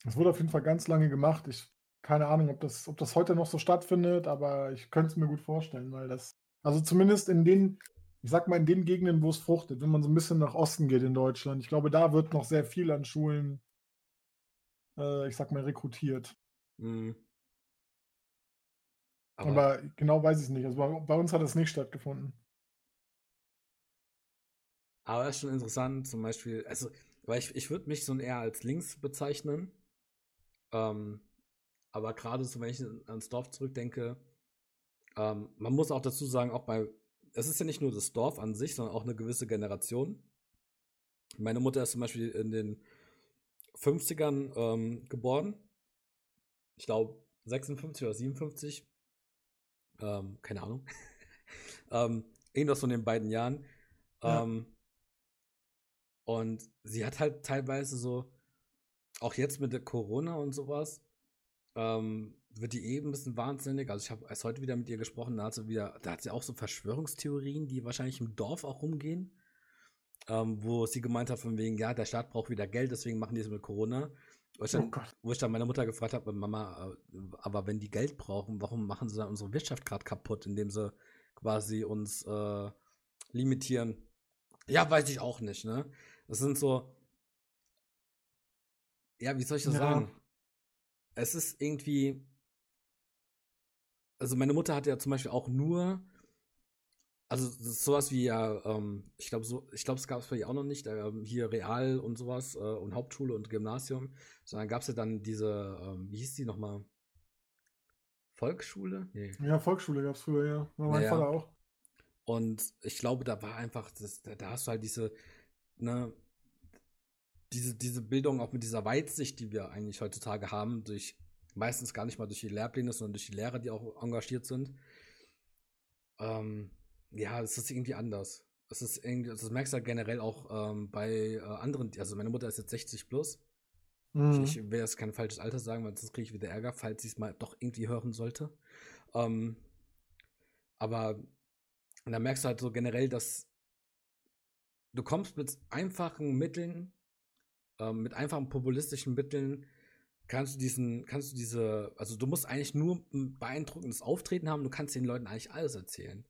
Das wurde auf jeden Fall ganz lange gemacht. Ich keine Ahnung, ob das, ob das heute noch so stattfindet, aber ich könnte es mir gut vorstellen, weil das, also zumindest in den, ich sag mal, in den Gegenden, wo es fruchtet, wenn man so ein bisschen nach Osten geht in Deutschland, ich glaube, da wird noch sehr viel an Schulen, äh, ich sag mal, rekrutiert. Mhm. Aber, aber, genau weiß ich es nicht. Also bei, bei uns hat es nicht stattgefunden. Aber das ist schon interessant, zum Beispiel, also, weil ich, ich würde mich so eher als links bezeichnen. Ähm, aber gerade so, wenn ich ans Dorf zurückdenke, ähm, man muss auch dazu sagen, auch bei, es ist ja nicht nur das Dorf an sich, sondern auch eine gewisse Generation. Meine Mutter ist zum Beispiel in den 50ern ähm, geboren. Ich glaube 56 oder 57. Ähm, keine Ahnung. ähm, irgendwas von den beiden Jahren. Ja. Ähm, und sie hat halt teilweise so, auch jetzt mit der Corona und sowas, ähm, wird die eben ein bisschen wahnsinnig. Also ich habe erst heute wieder mit ihr gesprochen, da hat sie wieder, da hat sie auch so Verschwörungstheorien, die wahrscheinlich im Dorf auch rumgehen. Ähm, wo sie gemeint hat, von wegen, ja, der Staat braucht wieder Geld, deswegen machen die es mit Corona. Wo ich, dann, oh wo ich dann meine Mutter gefragt habe, Mama, äh, aber wenn die Geld brauchen, warum machen sie dann unsere Wirtschaft gerade kaputt, indem sie quasi uns äh, limitieren? Ja, weiß ich auch nicht, ne? Das sind so. Ja, wie soll ich das ja. sagen? Es ist irgendwie. Also, meine Mutter hat ja zum Beispiel auch nur. Also, sowas wie ja, ähm, ich glaube, so, ich glaube, es gab es bei ihr auch noch nicht, ähm, hier Real und sowas äh, und Hauptschule und Gymnasium, sondern gab es ja dann diese, ähm, wie hieß die nochmal? Volksschule? Nee. Ja, Volksschule gab es früher, ja. War mein ja, Vater auch. Und ich glaube, da war einfach, das, da, da hast du halt diese, ne, diese, diese Bildung auch mit dieser Weitsicht, die wir eigentlich heutzutage haben, durch meistens gar nicht mal durch die Lehrpläne, sondern durch die Lehrer, die auch engagiert sind. Ähm, ja, das ist irgendwie anders. es ist irgendwie, das merkst du halt generell auch ähm, bei äh, anderen, also meine Mutter ist jetzt 60 plus. Mhm. Ich, ich will jetzt kein falsches Alter sagen, weil sonst kriege ich wieder Ärger, falls sie es mal doch irgendwie hören sollte. Ähm, aber da merkst du halt so generell, dass du kommst mit einfachen Mitteln, ähm, mit einfachen populistischen Mitteln, kannst du diesen, kannst du diese, also du musst eigentlich nur ein beeindruckendes Auftreten haben, du kannst den Leuten eigentlich alles erzählen.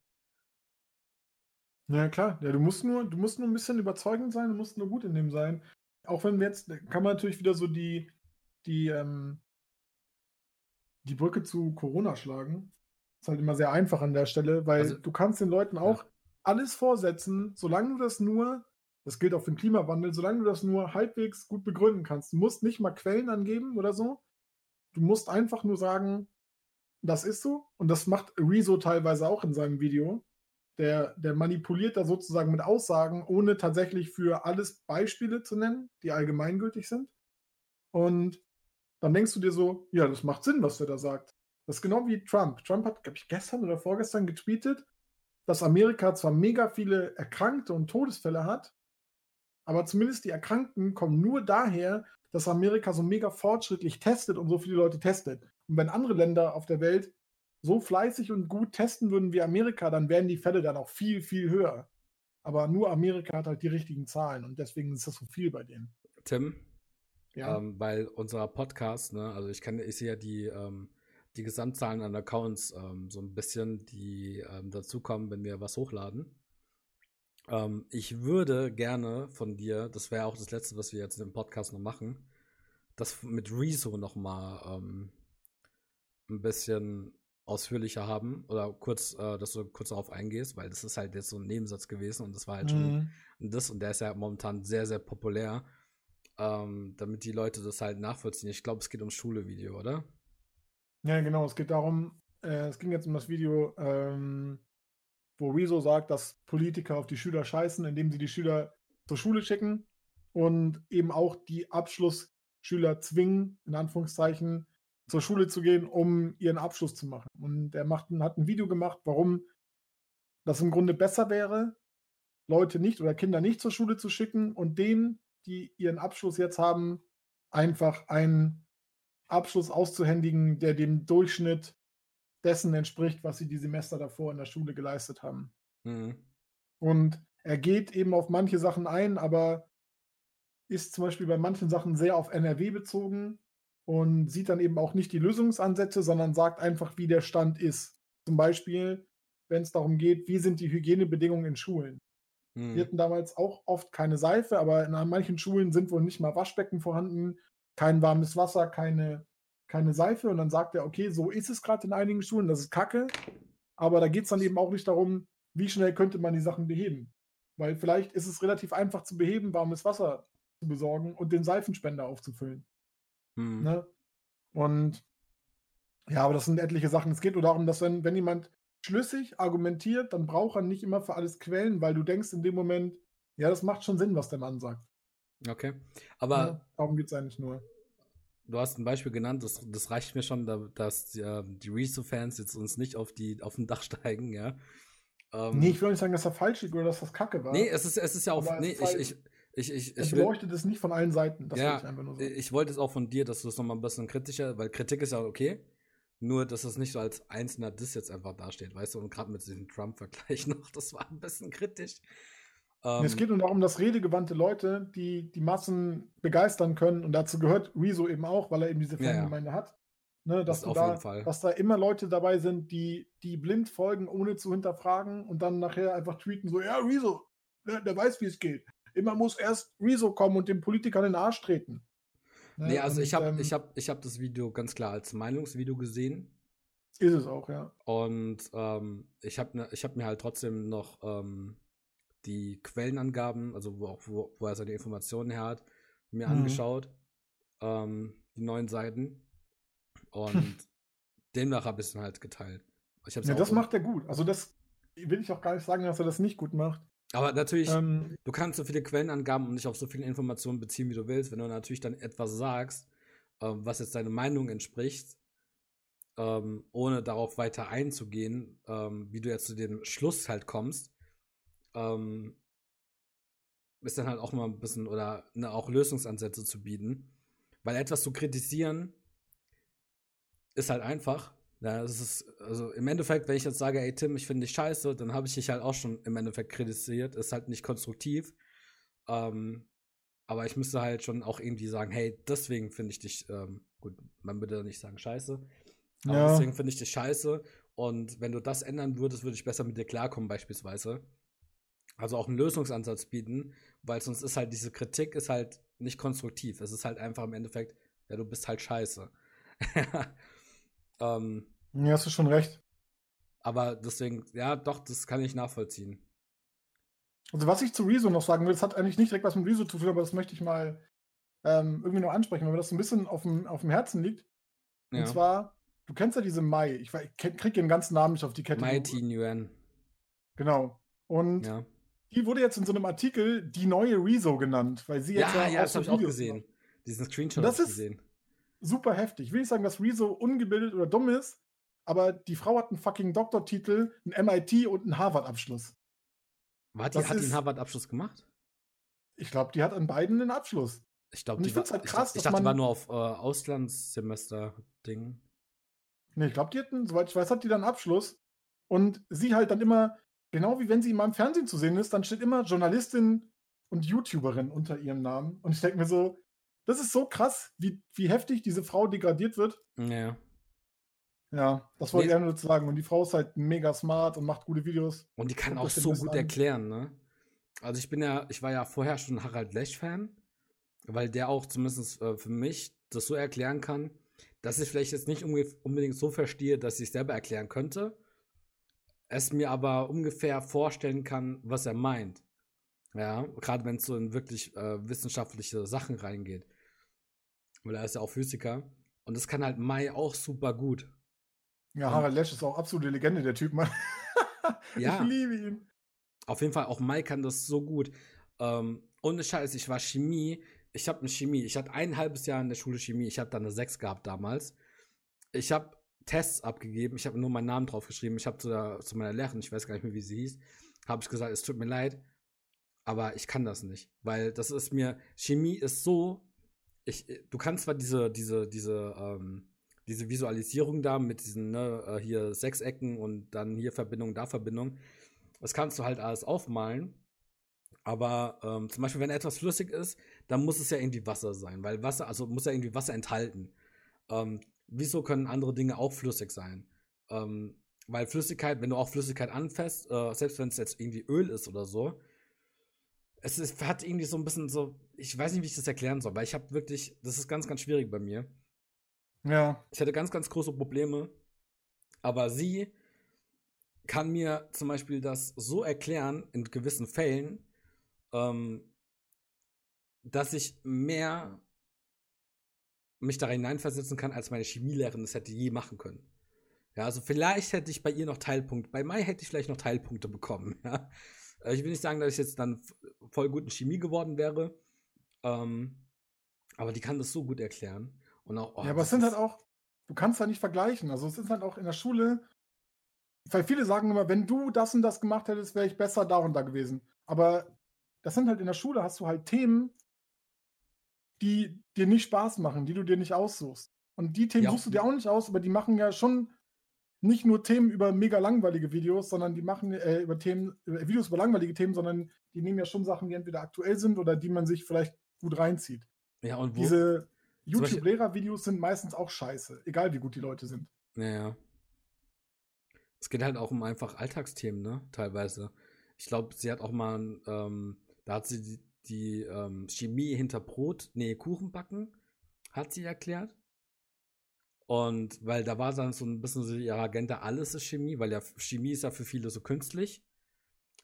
Ja, klar. Ja, du musst nur, du musst nur ein bisschen überzeugend sein, du musst nur gut in dem sein. Auch wenn wir jetzt, kann man natürlich wieder so die, die, ähm, die Brücke zu Corona schlagen. Ist halt immer sehr einfach an der Stelle, weil also, du kannst den Leuten auch ja. alles vorsetzen, solange du das nur, das gilt auch für den Klimawandel, solange du das nur halbwegs gut begründen kannst. Du musst nicht mal Quellen angeben oder so. Du musst einfach nur sagen, das ist so. Und das macht Rezo teilweise auch in seinem Video. Der, der manipuliert da sozusagen mit Aussagen, ohne tatsächlich für alles Beispiele zu nennen, die allgemeingültig sind. Und dann denkst du dir so, ja, das macht Sinn, was der da sagt. Das ist genau wie Trump. Trump hat, glaube ich, gestern oder vorgestern getweetet, dass Amerika zwar mega viele Erkrankte und Todesfälle hat, aber zumindest die Erkrankten kommen nur daher, dass Amerika so mega fortschrittlich testet und so viele Leute testet. Und wenn andere Länder auf der Welt so fleißig und gut testen würden wie Amerika, dann wären die Fälle dann auch viel, viel höher. Aber nur Amerika hat halt die richtigen Zahlen und deswegen ist das so viel bei denen. Tim, ja. Ähm, weil unser Podcast, ne, also ich kann, ich sehe ja die ähm, die Gesamtzahlen an Accounts ähm, so ein bisschen, die ähm, dazukommen, wenn wir was hochladen. Ähm, ich würde gerne von dir, das wäre auch das Letzte, was wir jetzt im Podcast noch machen, das mit Rezo noch mal ähm, ein bisschen ausführlicher haben oder kurz, äh, dass du kurz darauf eingehst, weil das ist halt jetzt so ein Nebensatz gewesen und das war halt mhm. schon das und der ist ja momentan sehr, sehr populär, ähm, damit die Leute das halt nachvollziehen. Ich glaube, es geht um Schule-Video, oder? Ja, genau. Es geht darum, äh, es ging jetzt um das Video, ähm, wo Rezo sagt, dass Politiker auf die Schüler scheißen, indem sie die Schüler zur Schule schicken und eben auch die Abschlussschüler zwingen, in Anführungszeichen, zur Schule zu gehen, um ihren Abschluss zu machen. Und er macht, hat ein Video gemacht, warum das im Grunde besser wäre, Leute nicht oder Kinder nicht zur Schule zu schicken und denen, die ihren Abschluss jetzt haben, einfach einen Abschluss auszuhändigen, der dem Durchschnitt dessen entspricht, was sie die Semester davor in der Schule geleistet haben. Mhm. Und er geht eben auf manche Sachen ein, aber ist zum Beispiel bei manchen Sachen sehr auf NRW bezogen und sieht dann eben auch nicht die Lösungsansätze, sondern sagt einfach, wie der Stand ist. Zum Beispiel, wenn es darum geht, wie sind die Hygienebedingungen in Schulen. Mhm. Wir hatten damals auch oft keine Seife, aber in manchen Schulen sind wohl nicht mal Waschbecken vorhanden kein warmes Wasser, keine, keine Seife. Und dann sagt er, okay, so ist es gerade in einigen Schulen, das ist Kacke. Aber da geht es dann eben auch nicht darum, wie schnell könnte man die Sachen beheben. Weil vielleicht ist es relativ einfach zu beheben, warmes Wasser zu besorgen und den Seifenspender aufzufüllen. Hm. Ne? Und ja, aber das sind etliche Sachen. Es geht nur darum, dass wenn, wenn jemand schlüssig argumentiert, dann braucht er nicht immer für alles Quellen, weil du denkst in dem Moment, ja, das macht schon Sinn, was der Mann sagt. Okay. Aber. Ja, darum geht es eigentlich nur. Du hast ein Beispiel genannt, das, das reicht mir schon, dass die, ähm, die Rezo-Fans jetzt uns nicht auf, die, auf den Dach steigen, ja. Ähm, nee, ich will nicht sagen, dass er falsch liegt oder dass das Kacke war. Nee, es ist, es ist ja auch. Nee, ich, halt ich, ich, ich, ich beleuchtet es nicht von allen Seiten. Das ja, ich, ich wollte es auch von dir, dass du es nochmal ein bisschen kritischer, weil Kritik ist ja okay. Nur, dass es nicht so als einzelner Diss jetzt einfach dasteht, weißt du, und gerade mit diesem Trump-Vergleich noch, das war ein bisschen kritisch. Ähm, es geht nur darum, dass redegewandte Leute, die die Massen begeistern können, und dazu gehört Rezo eben auch, weil er eben diese Fangemeinde ja, ja. hat, ne, dass, das da, dass da immer Leute dabei sind, die, die blind folgen, ohne zu hinterfragen und dann nachher einfach tweeten, so, ja, Rezo, der, der weiß, wie es geht. Immer muss erst Rezo kommen und dem Politiker in den Arsch treten. Ne? Nee, also und, ich habe ähm, ich hab, ich hab das Video ganz klar als Meinungsvideo gesehen. Ist es auch, ja. Und ähm, ich habe ne, hab mir halt trotzdem noch ähm, die Quellenangaben, also wo, auch, wo, wo er seine Informationen her hat, mir mhm. angeschaut, ähm, die neuen Seiten. Und demnach habe ich es halt geteilt. ja, das macht er gut. Also das will ich auch gar nicht sagen, dass er das nicht gut macht. Aber natürlich, ähm, du kannst so viele Quellenangaben und dich auf so viele Informationen beziehen, wie du willst. Wenn du natürlich dann etwas sagst, äh, was jetzt deine Meinung entspricht, ähm, ohne darauf weiter einzugehen, ähm, wie du jetzt zu dem Schluss halt kommst, ähm, ist dann halt auch mal ein bisschen oder ne, auch Lösungsansätze zu bieten. Weil etwas zu kritisieren ist halt einfach. Ja, das ist, also im Endeffekt, wenn ich jetzt sage, ey Tim, ich finde dich scheiße, dann habe ich dich halt auch schon im Endeffekt kritisiert. Ist halt nicht konstruktiv. Ähm, aber ich müsste halt schon auch irgendwie sagen, hey, deswegen finde ich dich, ähm, gut, man würde nicht sagen scheiße, aber ja. deswegen finde ich dich scheiße. Und wenn du das ändern würdest, würde ich besser mit dir klarkommen, beispielsweise. Also auch einen Lösungsansatz bieten, weil sonst ist halt diese Kritik ist halt nicht konstruktiv. Es ist halt einfach im Endeffekt, ja, du bist halt scheiße. ähm, ja, hast du schon recht. Aber deswegen, ja, doch, das kann ich nachvollziehen. Also was ich zu Rezo noch sagen will, das hat eigentlich nicht direkt was mit Rezo zu tun, aber das möchte ich mal ähm, irgendwie noch ansprechen, weil mir das so ein bisschen auf dem, auf dem Herzen liegt. Ja. Und zwar, du kennst ja diese Mai, ich, ich krieg den ganzen Namen nicht auf die Kette. Mai Teen Yuan. Genau. Und ja. Die wurde jetzt in so einem Artikel die neue Rezo genannt, weil sie jetzt ja, ja, das habe ich auch gesehen. Macht. Diesen Screenshot das ist gesehen. super heftig. Ich will nicht sagen, dass Rezo ungebildet oder dumm ist, aber die Frau hat einen fucking Doktortitel, einen MIT und einen Harvard-Abschluss. War die, hat die einen Harvard-Abschluss gemacht? Ich glaube, die hat an beiden einen Abschluss. Ich glaube, die halt krass, ich, ich dachte, man, die war nur auf äh, Auslandssemester-Ding. Nee, ich glaube, die hatten, soweit ich weiß, hat die dann einen Abschluss. Und sie halt dann immer, genau wie wenn sie in meinem Fernsehen zu sehen ist, dann steht immer Journalistin und YouTuberin unter ihrem Namen. Und ich denke mir so, das ist so krass, wie, wie heftig diese Frau degradiert wird. Ja. Ja, das wollte nee. ich nur sagen. Und die Frau ist halt mega smart und macht gute Videos. Und die kann auch so gut an. erklären, ne? Also ich bin ja, ich war ja vorher schon Harald Lesch-Fan, weil der auch zumindest äh, für mich das so erklären kann, dass ich vielleicht jetzt nicht unbedingt so verstehe, dass ich es selber erklären könnte, es mir aber ungefähr vorstellen kann, was er meint. Ja, gerade wenn es so in wirklich äh, wissenschaftliche Sachen reingeht. Weil er ist ja auch Physiker. Und das kann halt Mai auch super gut. Ja, Harald Lesch ist auch absolute Legende, der Typ, Mann. ja. Ich liebe ihn. Auf jeden Fall, auch Mai kann das so gut. Ähm, ohne Scheiß, ich war Chemie. Ich habe eine Chemie. Ich hatte ein halbes Jahr in der Schule Chemie. Ich habe da eine 6 gehabt damals. Ich habe Tests abgegeben. Ich habe nur meinen Namen draufgeschrieben. Ich habe zu, zu meiner Lehrerin, ich weiß gar nicht mehr, wie sie hieß, habe ich gesagt, es tut mir leid, aber ich kann das nicht. Weil das ist mir, Chemie ist so, ich, du kannst zwar diese, diese, diese, ähm, diese Visualisierung da mit diesen, ne, äh, hier Sechsecken und dann hier Verbindung, da Verbindung. Das kannst du halt alles aufmalen. Aber ähm, zum Beispiel, wenn etwas flüssig ist, dann muss es ja irgendwie Wasser sein, weil Wasser, also muss ja irgendwie Wasser enthalten. Ähm, wieso können andere Dinge auch flüssig sein? Ähm, weil Flüssigkeit, wenn du auch Flüssigkeit anfasst, äh, selbst wenn es jetzt irgendwie Öl ist oder so, es ist, hat irgendwie so ein bisschen so, ich weiß nicht, wie ich das erklären soll, weil ich habe wirklich, das ist ganz, ganz schwierig bei mir. Ja. Ich hatte ganz, ganz große Probleme. Aber sie kann mir zum Beispiel das so erklären, in gewissen Fällen, ähm, dass ich mehr mich da hineinversetzen kann, als meine Chemielehrerin das hätte je machen können. Ja, also vielleicht hätte ich bei ihr noch Teilpunkte, bei Mai hätte ich vielleicht noch Teilpunkte bekommen, ja. Äh, ich will nicht sagen, dass ich jetzt dann voll gut in Chemie geworden wäre, ähm, aber die kann das so gut erklären. Und auch, oh, ja, aber es sind halt auch, du kannst da nicht vergleichen. Also es ist halt auch in der Schule, weil viele sagen immer, wenn du das und das gemacht hättest, wäre ich besser da und da gewesen. Aber das sind halt in der Schule, hast du halt Themen, die dir nicht Spaß machen, die du dir nicht aussuchst. Und die Themen ja. suchst du dir auch nicht aus, aber die machen ja schon nicht nur Themen über mega langweilige Videos, sondern die machen äh, über Themen, über Videos über langweilige Themen, sondern die nehmen ja schon Sachen, die entweder aktuell sind oder die man sich vielleicht gut reinzieht. Ja, und wo, diese YouTube-Lehrer-Videos sind meistens auch scheiße, egal wie gut die Leute sind. Naja. Es geht halt auch um einfach Alltagsthemen, ne? Teilweise. Ich glaube, sie hat auch mal, ähm, da hat sie die, ähm, Chemie hinter Brot, nee, Kuchenbacken, hat sie erklärt. Und weil da war dann so ein bisschen so ihre Agenda, alles ist Chemie, weil ja Chemie ist ja für viele so künstlich.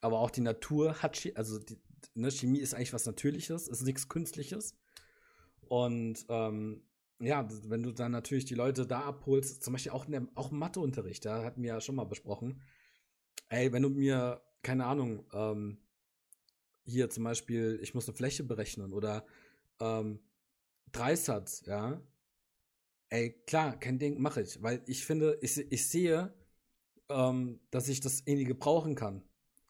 Aber auch die Natur hat, Chemie, also die, ne, Chemie ist eigentlich was Natürliches, ist nichts Künstliches. Und ähm, ja, wenn du dann natürlich die Leute da abholst, zum Beispiel auch, der, auch Matheunterricht, da hatten wir ja schon mal besprochen. Ey, wenn du mir, keine Ahnung, ähm, hier zum Beispiel, ich muss eine Fläche berechnen oder ähm, Dreisatz, ja. Ey, klar, kein Ding, mache ich, weil ich finde, ich, ich sehe, ähm, dass ich das irgendwie gebrauchen kann.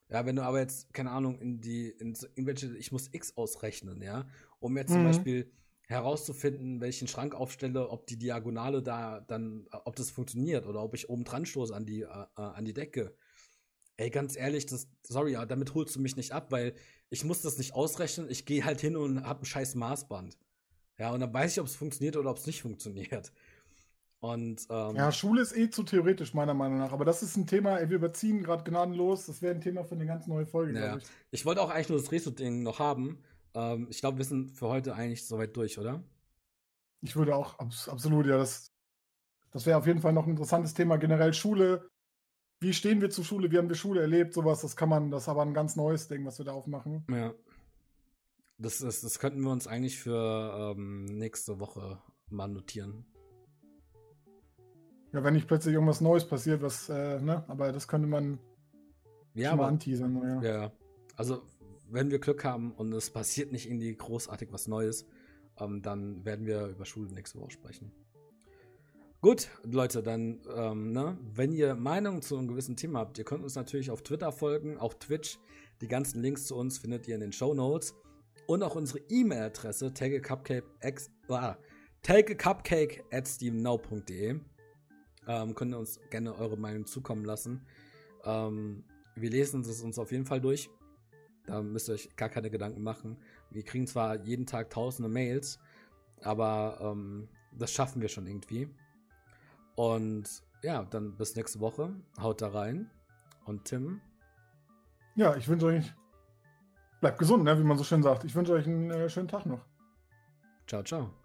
Ja, wenn du aber jetzt, keine Ahnung, in die, in irgendwelche, ich muss X ausrechnen, ja, um jetzt zum mhm. Beispiel herauszufinden, welchen Schrank aufstelle, ob die Diagonale da dann, ob das funktioniert oder ob ich oben dran stoße an die, äh, äh an die Decke. Ey, ganz ehrlich, das, sorry, damit holst du mich nicht ab, weil ich muss das nicht ausrechnen. Ich gehe halt hin und hab ein scheiß Maßband. Ja, und dann weiß ich, ob es funktioniert oder ob es nicht funktioniert. Und, ähm, ja, Schule ist eh zu theoretisch, meiner Meinung nach. Aber das ist ein Thema, ey, wir überziehen gerade gnadenlos. Das wäre ein Thema für eine ganz neue Folge, ja. ich. Ich wollte auch eigentlich nur das Rezo-Ding noch haben. Ähm, ich glaube, wir sind für heute eigentlich soweit durch, oder? Ich würde auch, abs absolut, ja. Das, das wäre auf jeden Fall noch ein interessantes Thema. Generell Schule. Wie stehen wir zur Schule? Wie haben wir Schule erlebt? Sowas, das kann man, das ist aber ein ganz neues Ding, was wir da aufmachen. Ja. Das, ist, das könnten wir uns eigentlich für ähm, nächste Woche mal notieren. Ja, wenn nicht plötzlich irgendwas Neues passiert, was, äh, ne, aber das könnte man ja, schon mal anteasern. Ja. ja, also wenn wir Glück haben und es passiert nicht irgendwie großartig was Neues, ähm, dann werden wir über Schule nächste Woche sprechen. Gut, Leute, dann, ähm, ne, wenn ihr Meinungen zu einem gewissen Thema habt, ihr könnt uns natürlich auf Twitter folgen, auf Twitch. Die ganzen Links zu uns findet ihr in den Show Notes. Und auch unsere E-Mail-Adresse, takeacupcake, ah, takeacupcake at steamnow.de. Ähm, könnt ihr uns gerne eure Meinung zukommen lassen. Ähm, wir lesen es uns auf jeden Fall durch. Da müsst ihr euch gar keine Gedanken machen. Wir kriegen zwar jeden Tag tausende Mails, aber ähm, das schaffen wir schon irgendwie. Und ja, dann bis nächste Woche. Haut da rein. Und Tim? Ja, ich wünsche euch, bleibt gesund, ne, wie man so schön sagt. Ich wünsche euch einen äh, schönen Tag noch. Ciao, ciao.